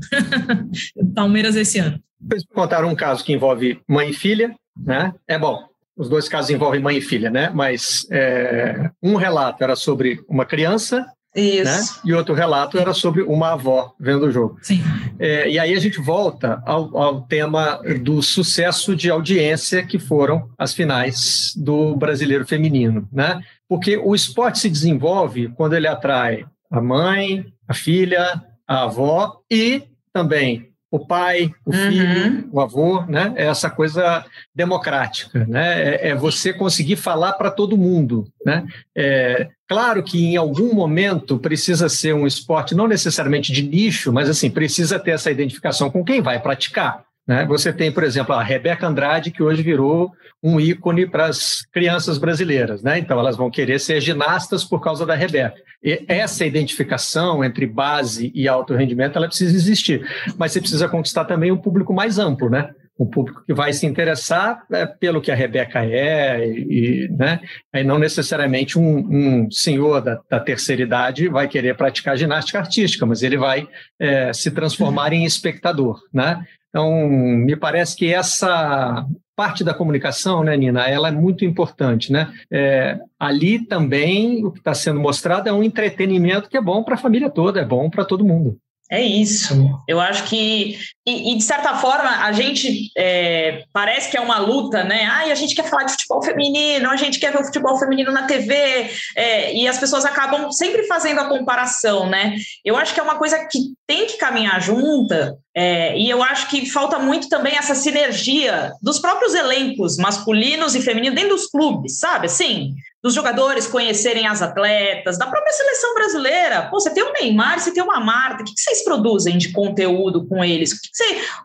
Speaker 4: Palmeiras esse ano.
Speaker 3: Vocês contaram um caso que envolve mãe e filha, né? É bom. os dois casos envolvem mãe e filha, né? Mas é, um relato era sobre uma criança isso. Né? E outro relato era sobre uma avó vendo o jogo.
Speaker 4: Sim.
Speaker 3: É, e aí a gente volta ao, ao, tema do sucesso de audiência que foram as finais do brasileiro feminino, né? Porque o esporte se desenvolve quando ele atrai a mãe, a filha, a avó e também o pai, o uhum. filho, o avô, né? É essa coisa democrática, né? É, é você conseguir falar para todo mundo, né? É, claro que em algum momento precisa ser um esporte não necessariamente de nicho, mas assim precisa ter essa identificação com quem vai praticar. Né? Você tem, por exemplo, a Rebeca Andrade, que hoje virou um ícone para as crianças brasileiras. Né? Então, elas vão querer ser ginastas por causa da Rebeca. E essa identificação entre base e alto rendimento ela precisa existir. Mas você precisa conquistar também um público mais amplo, né? um público que vai se interessar é, pelo que a Rebeca é, e, né? Aí não necessariamente um, um senhor da, da, terceira idade vai querer praticar ginástica artística, mas ele vai é, se transformar em espectador, né? Então, me parece que essa parte da comunicação, né, Nina, ela é muito importante, né? É, ali também o que está sendo mostrado é um entretenimento que é bom para a família toda, é bom para todo mundo.
Speaker 2: É isso. Eu acho que, e, e de certa forma, a gente é, parece que é uma luta, né? Ai, a gente quer falar de futebol feminino, a gente quer ver o futebol feminino na TV, é, e as pessoas acabam sempre fazendo a comparação, né? Eu acho que é uma coisa que tem que caminhar junta, é, e eu acho que falta muito também essa sinergia dos próprios elencos masculinos e femininos dentro dos clubes, sabe? Assim, dos jogadores conhecerem as atletas, da própria seleção brasileira. Pô, você tem um Neymar, você tem uma Marta, o que vocês produzem de conteúdo com eles?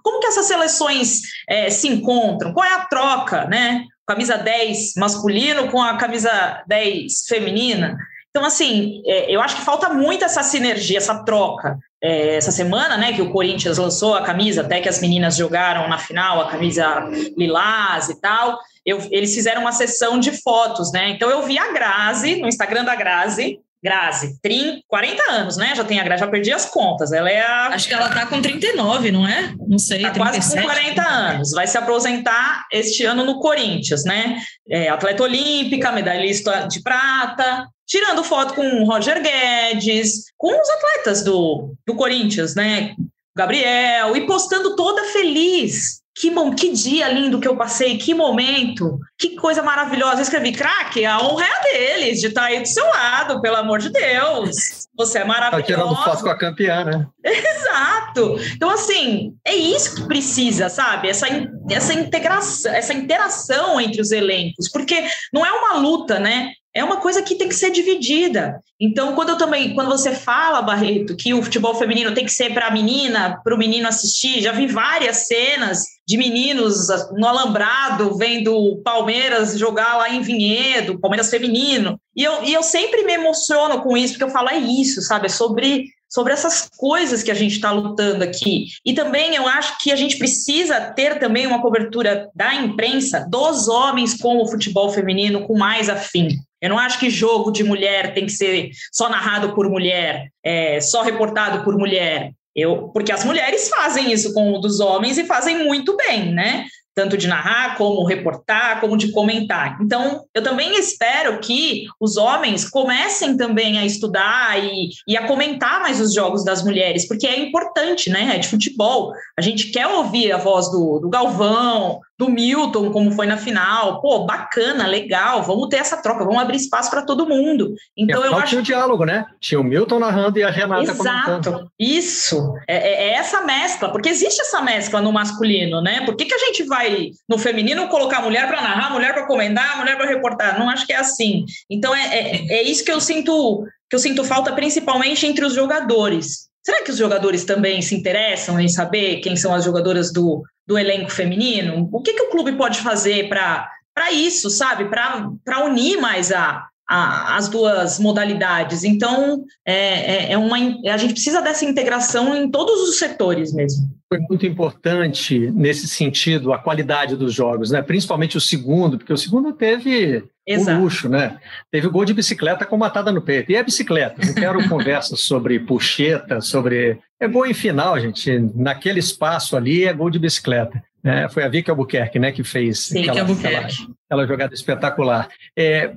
Speaker 2: Como que essas seleções é, se encontram? Qual é a troca, né? Camisa 10 masculino com a camisa 10 feminina. Então, assim, é, eu acho que falta muito essa sinergia, essa troca. É, essa semana, né, que o Corinthians lançou a camisa, até que as meninas jogaram na final, a camisa lilás e tal eu, eles fizeram uma sessão de fotos, né? Então eu vi a Grazi, no Instagram da Grazi, Grazi, 30, 40 anos, né? Já tem a Grazi, já perdi as contas. Ela é a...
Speaker 4: Acho que ela tá com 39, não é? Não sei.
Speaker 2: Tá 37, quase com 40 anos. Vai se aposentar este ano no Corinthians, né? É, atleta olímpica, medalhista de prata, tirando foto com o Roger Guedes, com os atletas do, do Corinthians, né? Gabriel, e postando toda feliz que, que dia lindo que eu passei, que momento, que coisa maravilhosa. Eu escrevi, craque, a honra é a deles de estar aí do seu lado, pelo amor de Deus. Você é maravilhoso. Tá
Speaker 3: tirando foto com a campeã, né?
Speaker 2: Exato. Então, assim, é isso que precisa, sabe? Essa, essa integração, essa interação entre os elencos, porque não é uma luta, né? É uma coisa que tem que ser dividida. Então, quando eu também, quando você fala, Barreto, que o futebol feminino tem que ser para a menina, para o menino assistir, já vi várias cenas de meninos no alambrado vendo Palmeiras jogar lá em Vinhedo, Palmeiras feminino. E eu, e eu sempre me emociono com isso, porque eu falo, é isso, sabe? É sobre sobre essas coisas que a gente está lutando aqui. E também eu acho que a gente precisa ter também uma cobertura da imprensa dos homens com o futebol feminino com mais afim. Eu não acho que jogo de mulher tem que ser só narrado por mulher, é, só reportado por mulher. Eu, porque as mulheres fazem isso com o dos homens e fazem muito bem, né? Tanto de narrar, como reportar, como de comentar. Então, eu também espero que os homens comecem também a estudar e, e a comentar mais os jogos das mulheres, porque é importante, né? É de futebol. A gente quer ouvir a voz do, do Galvão, do Milton, como foi na final. Pô, bacana, legal, vamos ter essa troca, vamos abrir espaço para todo mundo. Então eu acho
Speaker 3: tinha o diálogo, né? Tinha o Milton narrando e a Renata
Speaker 2: Exato.
Speaker 3: comentando.
Speaker 2: Isso. É, é, é, essa mescla, porque existe essa mescla no masculino, né? Por que, que a gente vai no feminino colocar a mulher para narrar, a mulher para comentar, a mulher para reportar? Não acho que é assim. Então é, é, é isso que eu sinto que eu sinto falta principalmente entre os jogadores. Será que os jogadores também se interessam em saber quem são as jogadoras do, do elenco feminino? O que, que o clube pode fazer para isso, sabe? Para unir mais a, a, as duas modalidades. Então, é, é, é uma, a gente precisa dessa integração em todos os setores mesmo.
Speaker 3: foi muito importante nesse sentido a qualidade dos jogos, né? Principalmente o segundo, porque o segundo teve Exato. o luxo, né? Teve gol de bicicleta com matada no peito. E é bicicleta. Não quero conversa sobre puxeta, sobre. É gol em final, gente. Naquele espaço ali é gol de bicicleta. É, foi a Vicky Albuquerque, né, que fez
Speaker 4: Sim, aquela, aquela,
Speaker 3: aquela, jogada espetacular. É,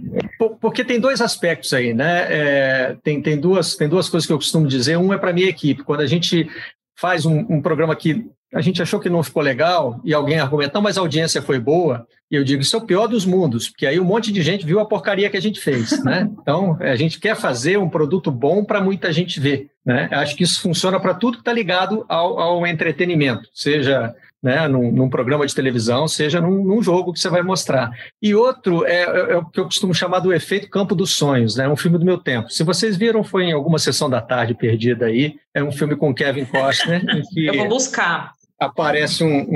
Speaker 3: porque tem dois aspectos aí, né? É, tem, tem, duas, tem duas coisas que eu costumo dizer. Um é para minha equipe. Quando a gente faz um, um, programa que a gente achou que não ficou legal e alguém argumenta, não, mas a audiência foi boa, e eu digo, isso é o pior dos mundos, porque aí um monte de gente viu a porcaria que a gente fez, né? Então, a gente quer fazer um produto bom para muita gente ver, né? Acho que isso funciona para tudo que está ligado ao, ao entretenimento, seja né, num, num, programa de televisão, seja num, num, jogo que você vai mostrar. E outro é, é, é, o que eu costumo chamar do efeito campo dos sonhos, né, um filme do meu tempo. Se vocês viram, foi em alguma sessão da tarde perdida aí, é um filme com Kevin Costner.
Speaker 2: que eu vou buscar.
Speaker 3: Aparece um,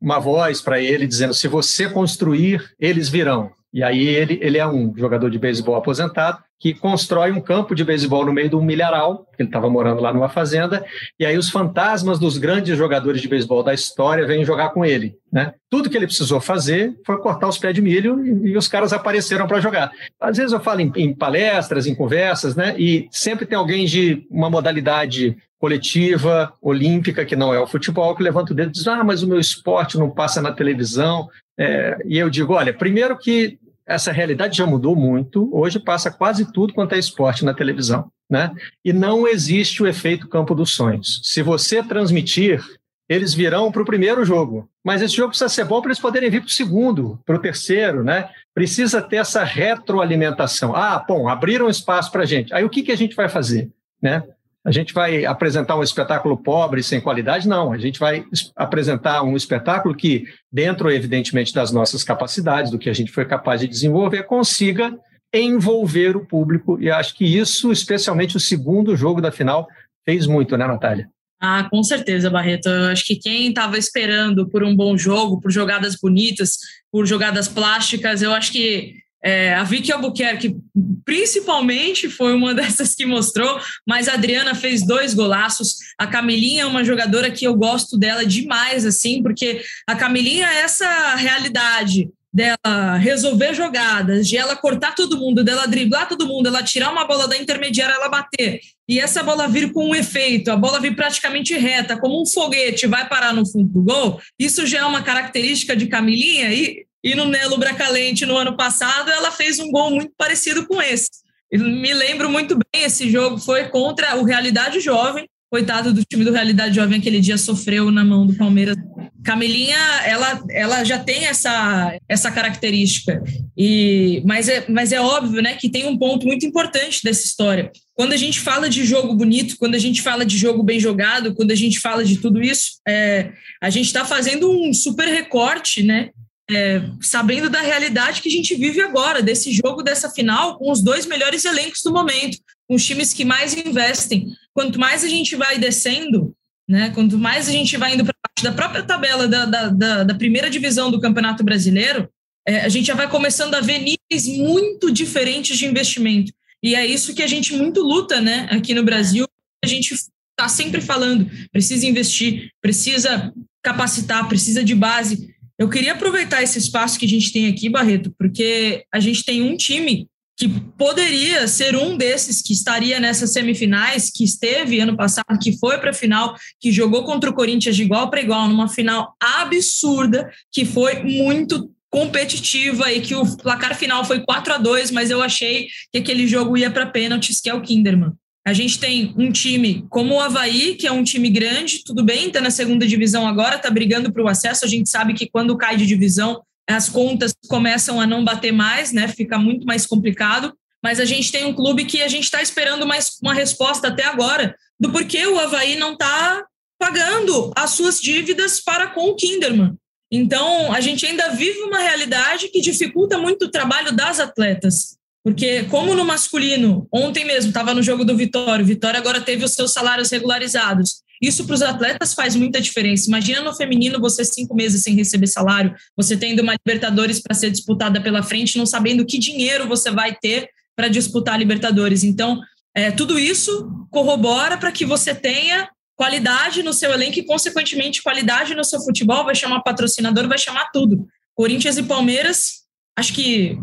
Speaker 3: uma voz para ele dizendo: se você construir, eles virão. E aí ele, ele é um jogador de beisebol aposentado que constrói um campo de beisebol no meio de um milharal, ele estava morando lá numa fazenda, e aí os fantasmas dos grandes jogadores de beisebol da história vêm jogar com ele. Né? Tudo que ele precisou fazer foi cortar os pés de milho e, e os caras apareceram para jogar. Às vezes eu falo em, em, palestras, em conversas, né? e sempre tem alguém de uma modalidade coletiva, olímpica, que não é o futebol, que levanta o dedo e diz: Ah, mas o meu esporte não passa na televisão. É, e eu digo: olha, primeiro que essa realidade já mudou muito. Hoje passa quase tudo quanto é esporte na televisão. Né? E não existe o efeito campo dos sonhos. Se você transmitir, eles virão para o primeiro jogo. Mas esse jogo precisa ser bom para eles poderem vir para o segundo, para o terceiro, né? Precisa ter essa retroalimentação. Ah, bom, abriram espaço para a gente. Aí o que, que a gente vai fazer? Né? A gente vai apresentar um espetáculo pobre, sem qualidade? Não, a gente vai apresentar um espetáculo que, dentro, evidentemente, das nossas capacidades, do que a gente foi capaz de desenvolver, consiga envolver o público. E acho que isso, especialmente o segundo jogo da final, fez muito, né, Natália?
Speaker 4: Ah, com certeza, Barreto. Eu acho que quem estava esperando por um bom jogo, por jogadas bonitas, por jogadas plásticas, eu acho que é, a Vicky Albuquerque, principalmente, foi uma dessas que mostrou, mas a Adriana fez dois golaços. A Camilinha é uma jogadora que eu gosto dela demais, assim, porque a Camilinha é essa realidade dela resolver jogadas, de ela cortar todo mundo, dela driblar todo mundo, ela tirar uma bola da intermediária, ela bater. E essa bola vir com um efeito, a bola vir praticamente reta, como um foguete, vai parar no fundo do gol. Isso já é uma característica de Camilinha e e no Nelo Bracalente, no ano passado, ela fez um gol muito parecido com esse. me lembro muito bem, esse jogo foi contra o Realidade Jovem. Coitado do time do Realidade Jovem, aquele dia sofreu na mão do Palmeiras. Camelinha, ela, ela já tem essa, essa característica. E, mas, é, mas é óbvio né, que tem um ponto muito importante dessa história. Quando a gente fala de jogo bonito, quando a gente fala de jogo bem jogado, quando a gente fala de tudo isso, é, a gente está fazendo um super recorte né, é, sabendo da realidade que a gente vive agora, desse jogo, dessa final, com os dois melhores elencos do momento, com os times que mais investem. Quanto mais a gente vai descendo, né, quanto mais a gente vai indo para parte da própria tabela da, da, da, da, primeira divisão do Campeonato Brasileiro, é, a gente já vai começando a ver níveis muito diferentes de investimento. E é isso que a gente muito luta né, aqui no Brasil. A gente está sempre falando: precisa investir, precisa capacitar, precisa de base. Eu queria aproveitar esse espaço que a gente tem aqui, Barreto, porque a gente tem um time que poderia ser um desses que estaria nessas semifinais, que esteve ano passado, que foi para a final, que jogou contra o Corinthians de igual para igual, numa final absurda, que foi muito competitiva e que o placar final foi 4 a 2 mas eu achei que aquele jogo ia para pênaltis, que é o Kinderman. A gente tem um time como o Havaí, que é um time grande, tudo bem, está na segunda divisão agora, está brigando para o acesso. A gente sabe que quando cai de divisão, as contas começam a não bater mais, né? Fica muito mais complicado. Mas a gente tem um clube que a gente está esperando mais uma resposta até agora do porquê o Havaí não está pagando as suas dívidas para com o Kinderman. Então, a gente ainda vive uma realidade que dificulta muito o trabalho das atletas. Porque, como no masculino, ontem mesmo estava no jogo do Vitória, o Vitória agora teve os seus salários regularizados. Isso para os atletas faz muita diferença. Imagina no feminino você cinco meses sem receber salário, você tendo uma Libertadores para ser disputada pela frente, não sabendo que dinheiro você vai ter para disputar a Libertadores. Então, é, tudo isso corrobora para que você tenha qualidade no seu elenco e, consequentemente, qualidade no seu futebol, vai chamar patrocinador, vai chamar tudo. Corinthians e Palmeiras, acho que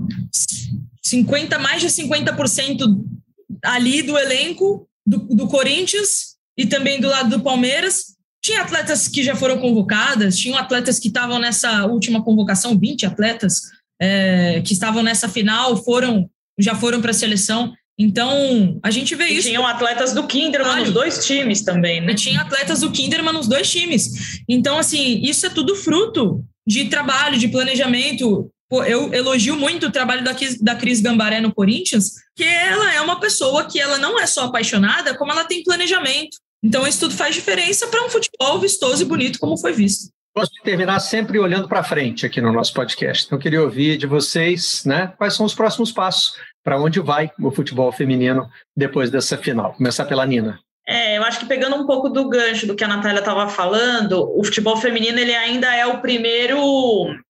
Speaker 4: 50, mais de 50% ali do elenco do, do Corinthians e também do lado do Palmeiras. Tinha atletas que já foram convocadas, tinham atletas que estavam nessa última convocação, 20 atletas é, que estavam nessa final, foram já foram para a seleção. Então, a gente vê e isso.
Speaker 2: Tinham atletas do Kinderman claro. nos dois times também, né?
Speaker 4: Tinha atletas do Kinderman nos dois times. Então, assim, isso é tudo fruto de trabalho, de planejamento. Eu elogio muito o trabalho da, da Cris Gambaré no Corinthians, que ela é uma pessoa que ela não é só apaixonada, como ela tem planejamento. Então, isso tudo faz diferença para um futebol vistoso e bonito como foi visto.
Speaker 3: Gosto de terminar sempre olhando para frente aqui no nosso podcast. Então, eu queria ouvir de vocês né, quais são os próximos passos para onde vai o futebol feminino depois dessa final. Começar pela Nina.
Speaker 2: É, eu acho que pegando um pouco do gancho do que a Natália estava falando, o futebol feminino ele ainda é o primeiro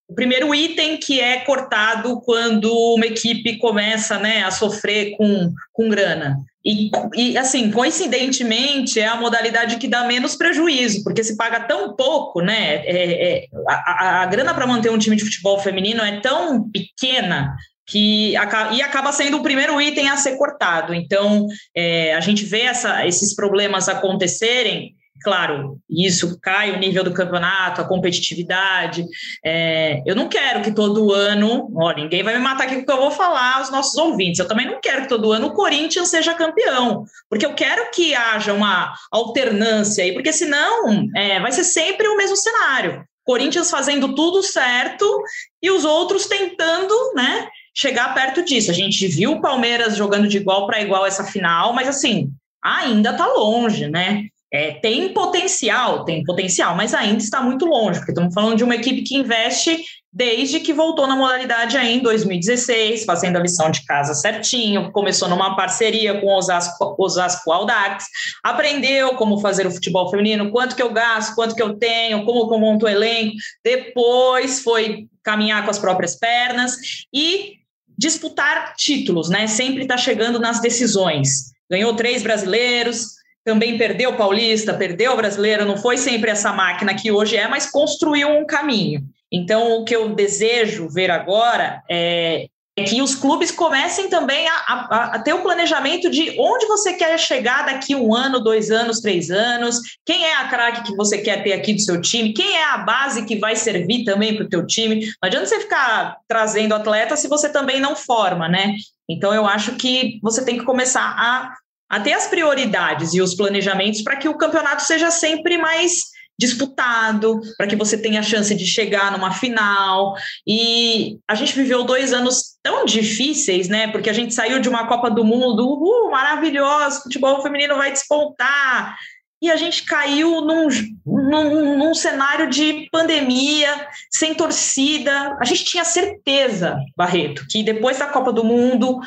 Speaker 2: o primeiro item que é cortado quando uma equipe começa né, a sofrer com, com grana. E, e, assim, coincidentemente, é a modalidade que dá menos prejuízo, porque se paga tão pouco, né? É, é, a, a grana para manter um time de futebol feminino é tão pequena que e acaba sendo o primeiro item a ser cortado. Então, é, a gente vê essa, esses problemas acontecerem. Claro, isso cai o nível do campeonato, a competitividade. É, eu não quero que todo ano, olha, ninguém vai me matar aqui porque eu vou falar aos nossos ouvintes. Eu também não quero que todo ano o Corinthians seja campeão, porque eu quero que haja uma alternância aí, porque senão é, vai ser sempre o mesmo cenário. Corinthians fazendo tudo certo e os outros tentando, né, chegar perto disso. A gente viu o Palmeiras jogando de igual para igual essa final, mas assim, ainda está longe, né? É, tem potencial, tem potencial, mas ainda está muito longe, porque estamos falando de uma equipe que investe desde que voltou na modalidade aí em 2016, fazendo a lição de casa certinho, começou numa parceria com o Osasco, Osasco Aldax, aprendeu como fazer o futebol feminino, quanto que eu gasto, quanto que eu tenho, como eu monto o elenco, depois foi caminhar com as próprias pernas e disputar títulos, né? Sempre está chegando nas decisões. Ganhou três brasileiros, também perdeu o Paulista, perdeu o brasileiro, não foi sempre essa máquina que hoje é, mas construiu um caminho. Então, o que eu desejo ver agora é que os clubes comecem também a, a, a, ter o planejamento de onde você quer chegar daqui um ano, dois anos, três anos, quem é a craque que você quer ter aqui do seu time, quem é a base que vai servir também para o teu time. Não adianta você ficar trazendo atleta se você também não forma, né? Então eu acho que você tem que começar a, a ter as prioridades e os planejamentos para que o campeonato seja sempre mais disputado, para que você tenha a chance de chegar numa final. E a gente viveu dois anos tão difíceis, né? Porque a gente saiu de uma Copa do Mundo, uhul, maravilhoso, futebol feminino vai despontar. E a gente caiu num, num, num cenário de pandemia, sem torcida. A gente tinha certeza, Barreto, que depois da Copa do Mundo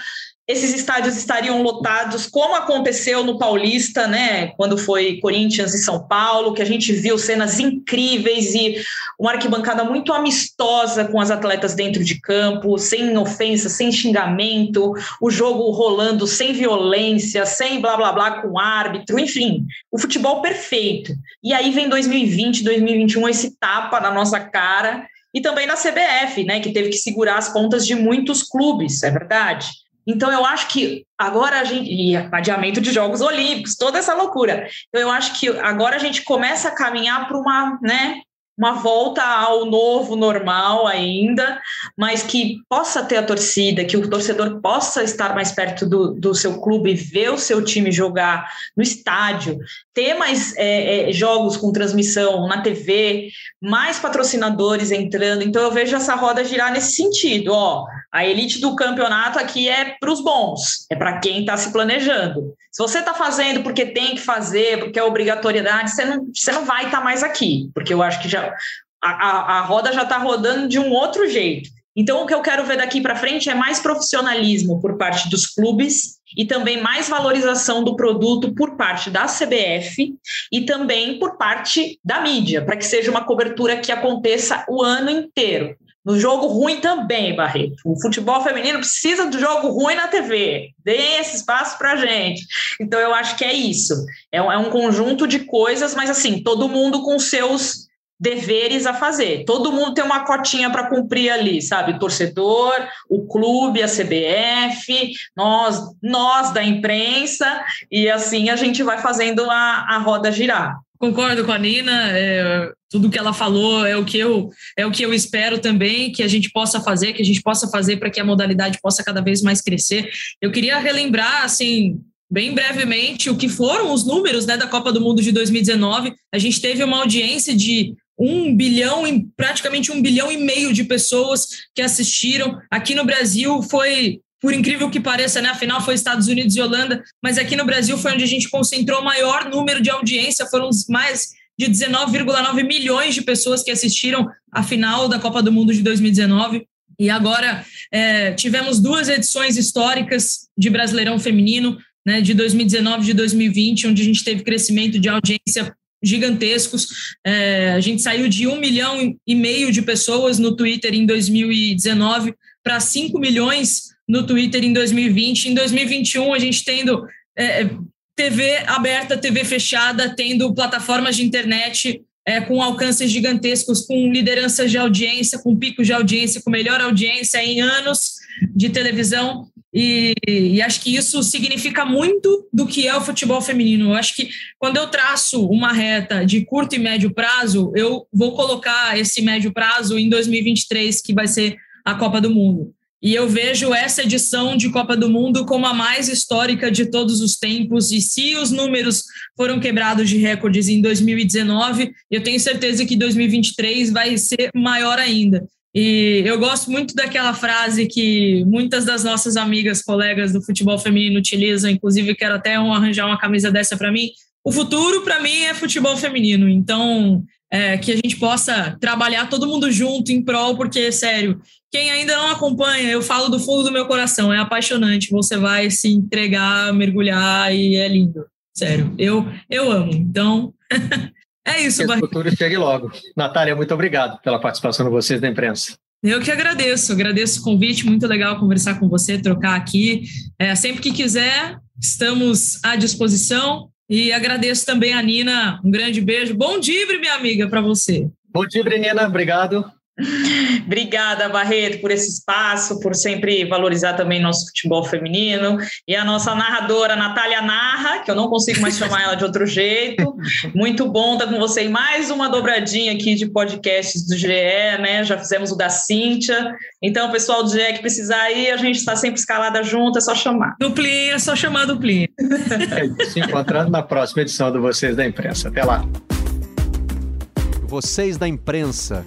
Speaker 2: esses estádios estariam lotados, como aconteceu no Paulista, né, quando foi Corinthians e São Paulo, que a gente viu cenas incríveis e uma arquibancada muito amistosa com as atletas dentro de campo, sem ofensa, sem xingamento, o jogo rolando sem violência, sem blá blá blá com árbitro, enfim, o futebol perfeito. E aí vem 2020, 2021 esse tapa na nossa cara e também na CBF, né, que teve que segurar as pontas de muitos clubes, é verdade. Então, eu acho que agora a gente. E adiamento de Jogos Olímpicos, toda essa loucura. Então, eu acho que agora a gente começa a caminhar para uma, né, uma volta ao novo normal ainda, mas que possa ter a torcida, que o torcedor possa estar mais perto do, do seu clube, ver o seu time jogar no estádio, ter mais é, é, jogos com transmissão na TV, mais patrocinadores entrando. Então eu vejo essa roda girar nesse sentido. Ó, a elite do campeonato aqui é para os bons, é para quem está se planejando. Se você está fazendo porque tem que fazer, porque é obrigatoriedade, você não, você não vai estar tá mais aqui, porque eu acho que já a, a, a roda já está rodando de um outro jeito. Então, o que eu quero ver daqui para frente é mais profissionalismo por parte dos clubes e também mais valorização do produto por parte da CBF e também por parte da mídia, para que seja uma cobertura que aconteça o ano inteiro no jogo ruim também, Barreto. O futebol feminino precisa do jogo ruim na TV. Dê esse espaço para gente. Então, eu acho que é isso. É um, é um conjunto de coisas, mas assim, todo mundo com seus deveres a fazer. Todo mundo tem uma cotinha para cumprir ali, sabe? O torcedor, o clube, a CBF, nós, nós da imprensa, e assim a gente vai fazendo a, a roda girar.
Speaker 4: Concordo com a Nina, é, tudo que ela falou é o que eu é o que eu espero também que a gente possa fazer, que a gente possa fazer para que a modalidade possa cada vez mais crescer. Eu queria relembrar assim bem brevemente o que foram os números né, da Copa do Mundo de 2019. A gente teve uma audiência de um bilhão, praticamente um bilhão e meio de pessoas que assistiram. Aqui no Brasil foi, por incrível que pareça, né? Afinal foi Estados Unidos e Holanda, mas aqui no Brasil foi onde a gente concentrou o maior número de audiência, foram mais de 19,9 milhões de pessoas que assistiram a final da Copa do Mundo de 2019. E agora é, tivemos duas edições históricas de Brasileirão Feminino, né, de 2019 e de 2020, onde a gente teve crescimento de audiência gigantescos. É, a gente saiu de um milhão e meio de pessoas no Twitter em 2019 para 5 milhões no Twitter em 2020. Em 2021, a gente tendo é, TV aberta, TV fechada, tendo plataformas de internet é, com alcances gigantescos, com lideranças de audiência, com picos de audiência, com melhor audiência em anos de televisão. E, e, acho que isso significa muito do que é o futebol feminino. Eu acho que quando eu traço uma reta de curto e médio prazo, eu vou colocar esse médio prazo em 2023, que vai ser a Copa do Mundo. E eu vejo essa edição de Copa do Mundo como a mais histórica de todos os tempos. E se os números foram quebrados de recordes em 2019, eu tenho certeza que 2023 vai ser maior ainda. E eu gosto muito daquela frase que muitas das nossas amigas, colegas do futebol feminino utilizam, inclusive quero até arranjar uma camisa dessa para mim. O futuro, para mim, é futebol feminino. Então, é, que a gente possa trabalhar todo mundo junto em prol, porque, sério, quem ainda não acompanha, eu falo do fundo do meu coração, é apaixonante. Você vai se entregar, mergulhar e é lindo. Sério, eu, eu amo. Então, É isso,
Speaker 3: Que o futuro chegue logo. Natália, muito obrigado pela participação de vocês da imprensa.
Speaker 4: Eu que agradeço, agradeço o convite, muito legal conversar com você, trocar aqui. É, sempre que quiser, estamos à disposição. E agradeço também a Nina, um grande beijo. Bom dia, minha amiga, para você.
Speaker 3: Bom dia, Nina, obrigado.
Speaker 2: Obrigada, Barreto, por esse espaço, por sempre valorizar também nosso futebol feminino. E a nossa narradora, Natália Narra, que eu não consigo mais chamar ela de outro jeito. Muito bom estar com você em mais uma dobradinha aqui de podcasts do GE, né? Já fizemos o da Cíntia. Então, pessoal do GE que precisar ir, a gente está sempre escalada junto, é só chamar.
Speaker 4: Duplinha, é só chamar duplinha.
Speaker 3: É se encontrando na próxima edição do Vocês da Imprensa. Até lá.
Speaker 1: Vocês da Imprensa.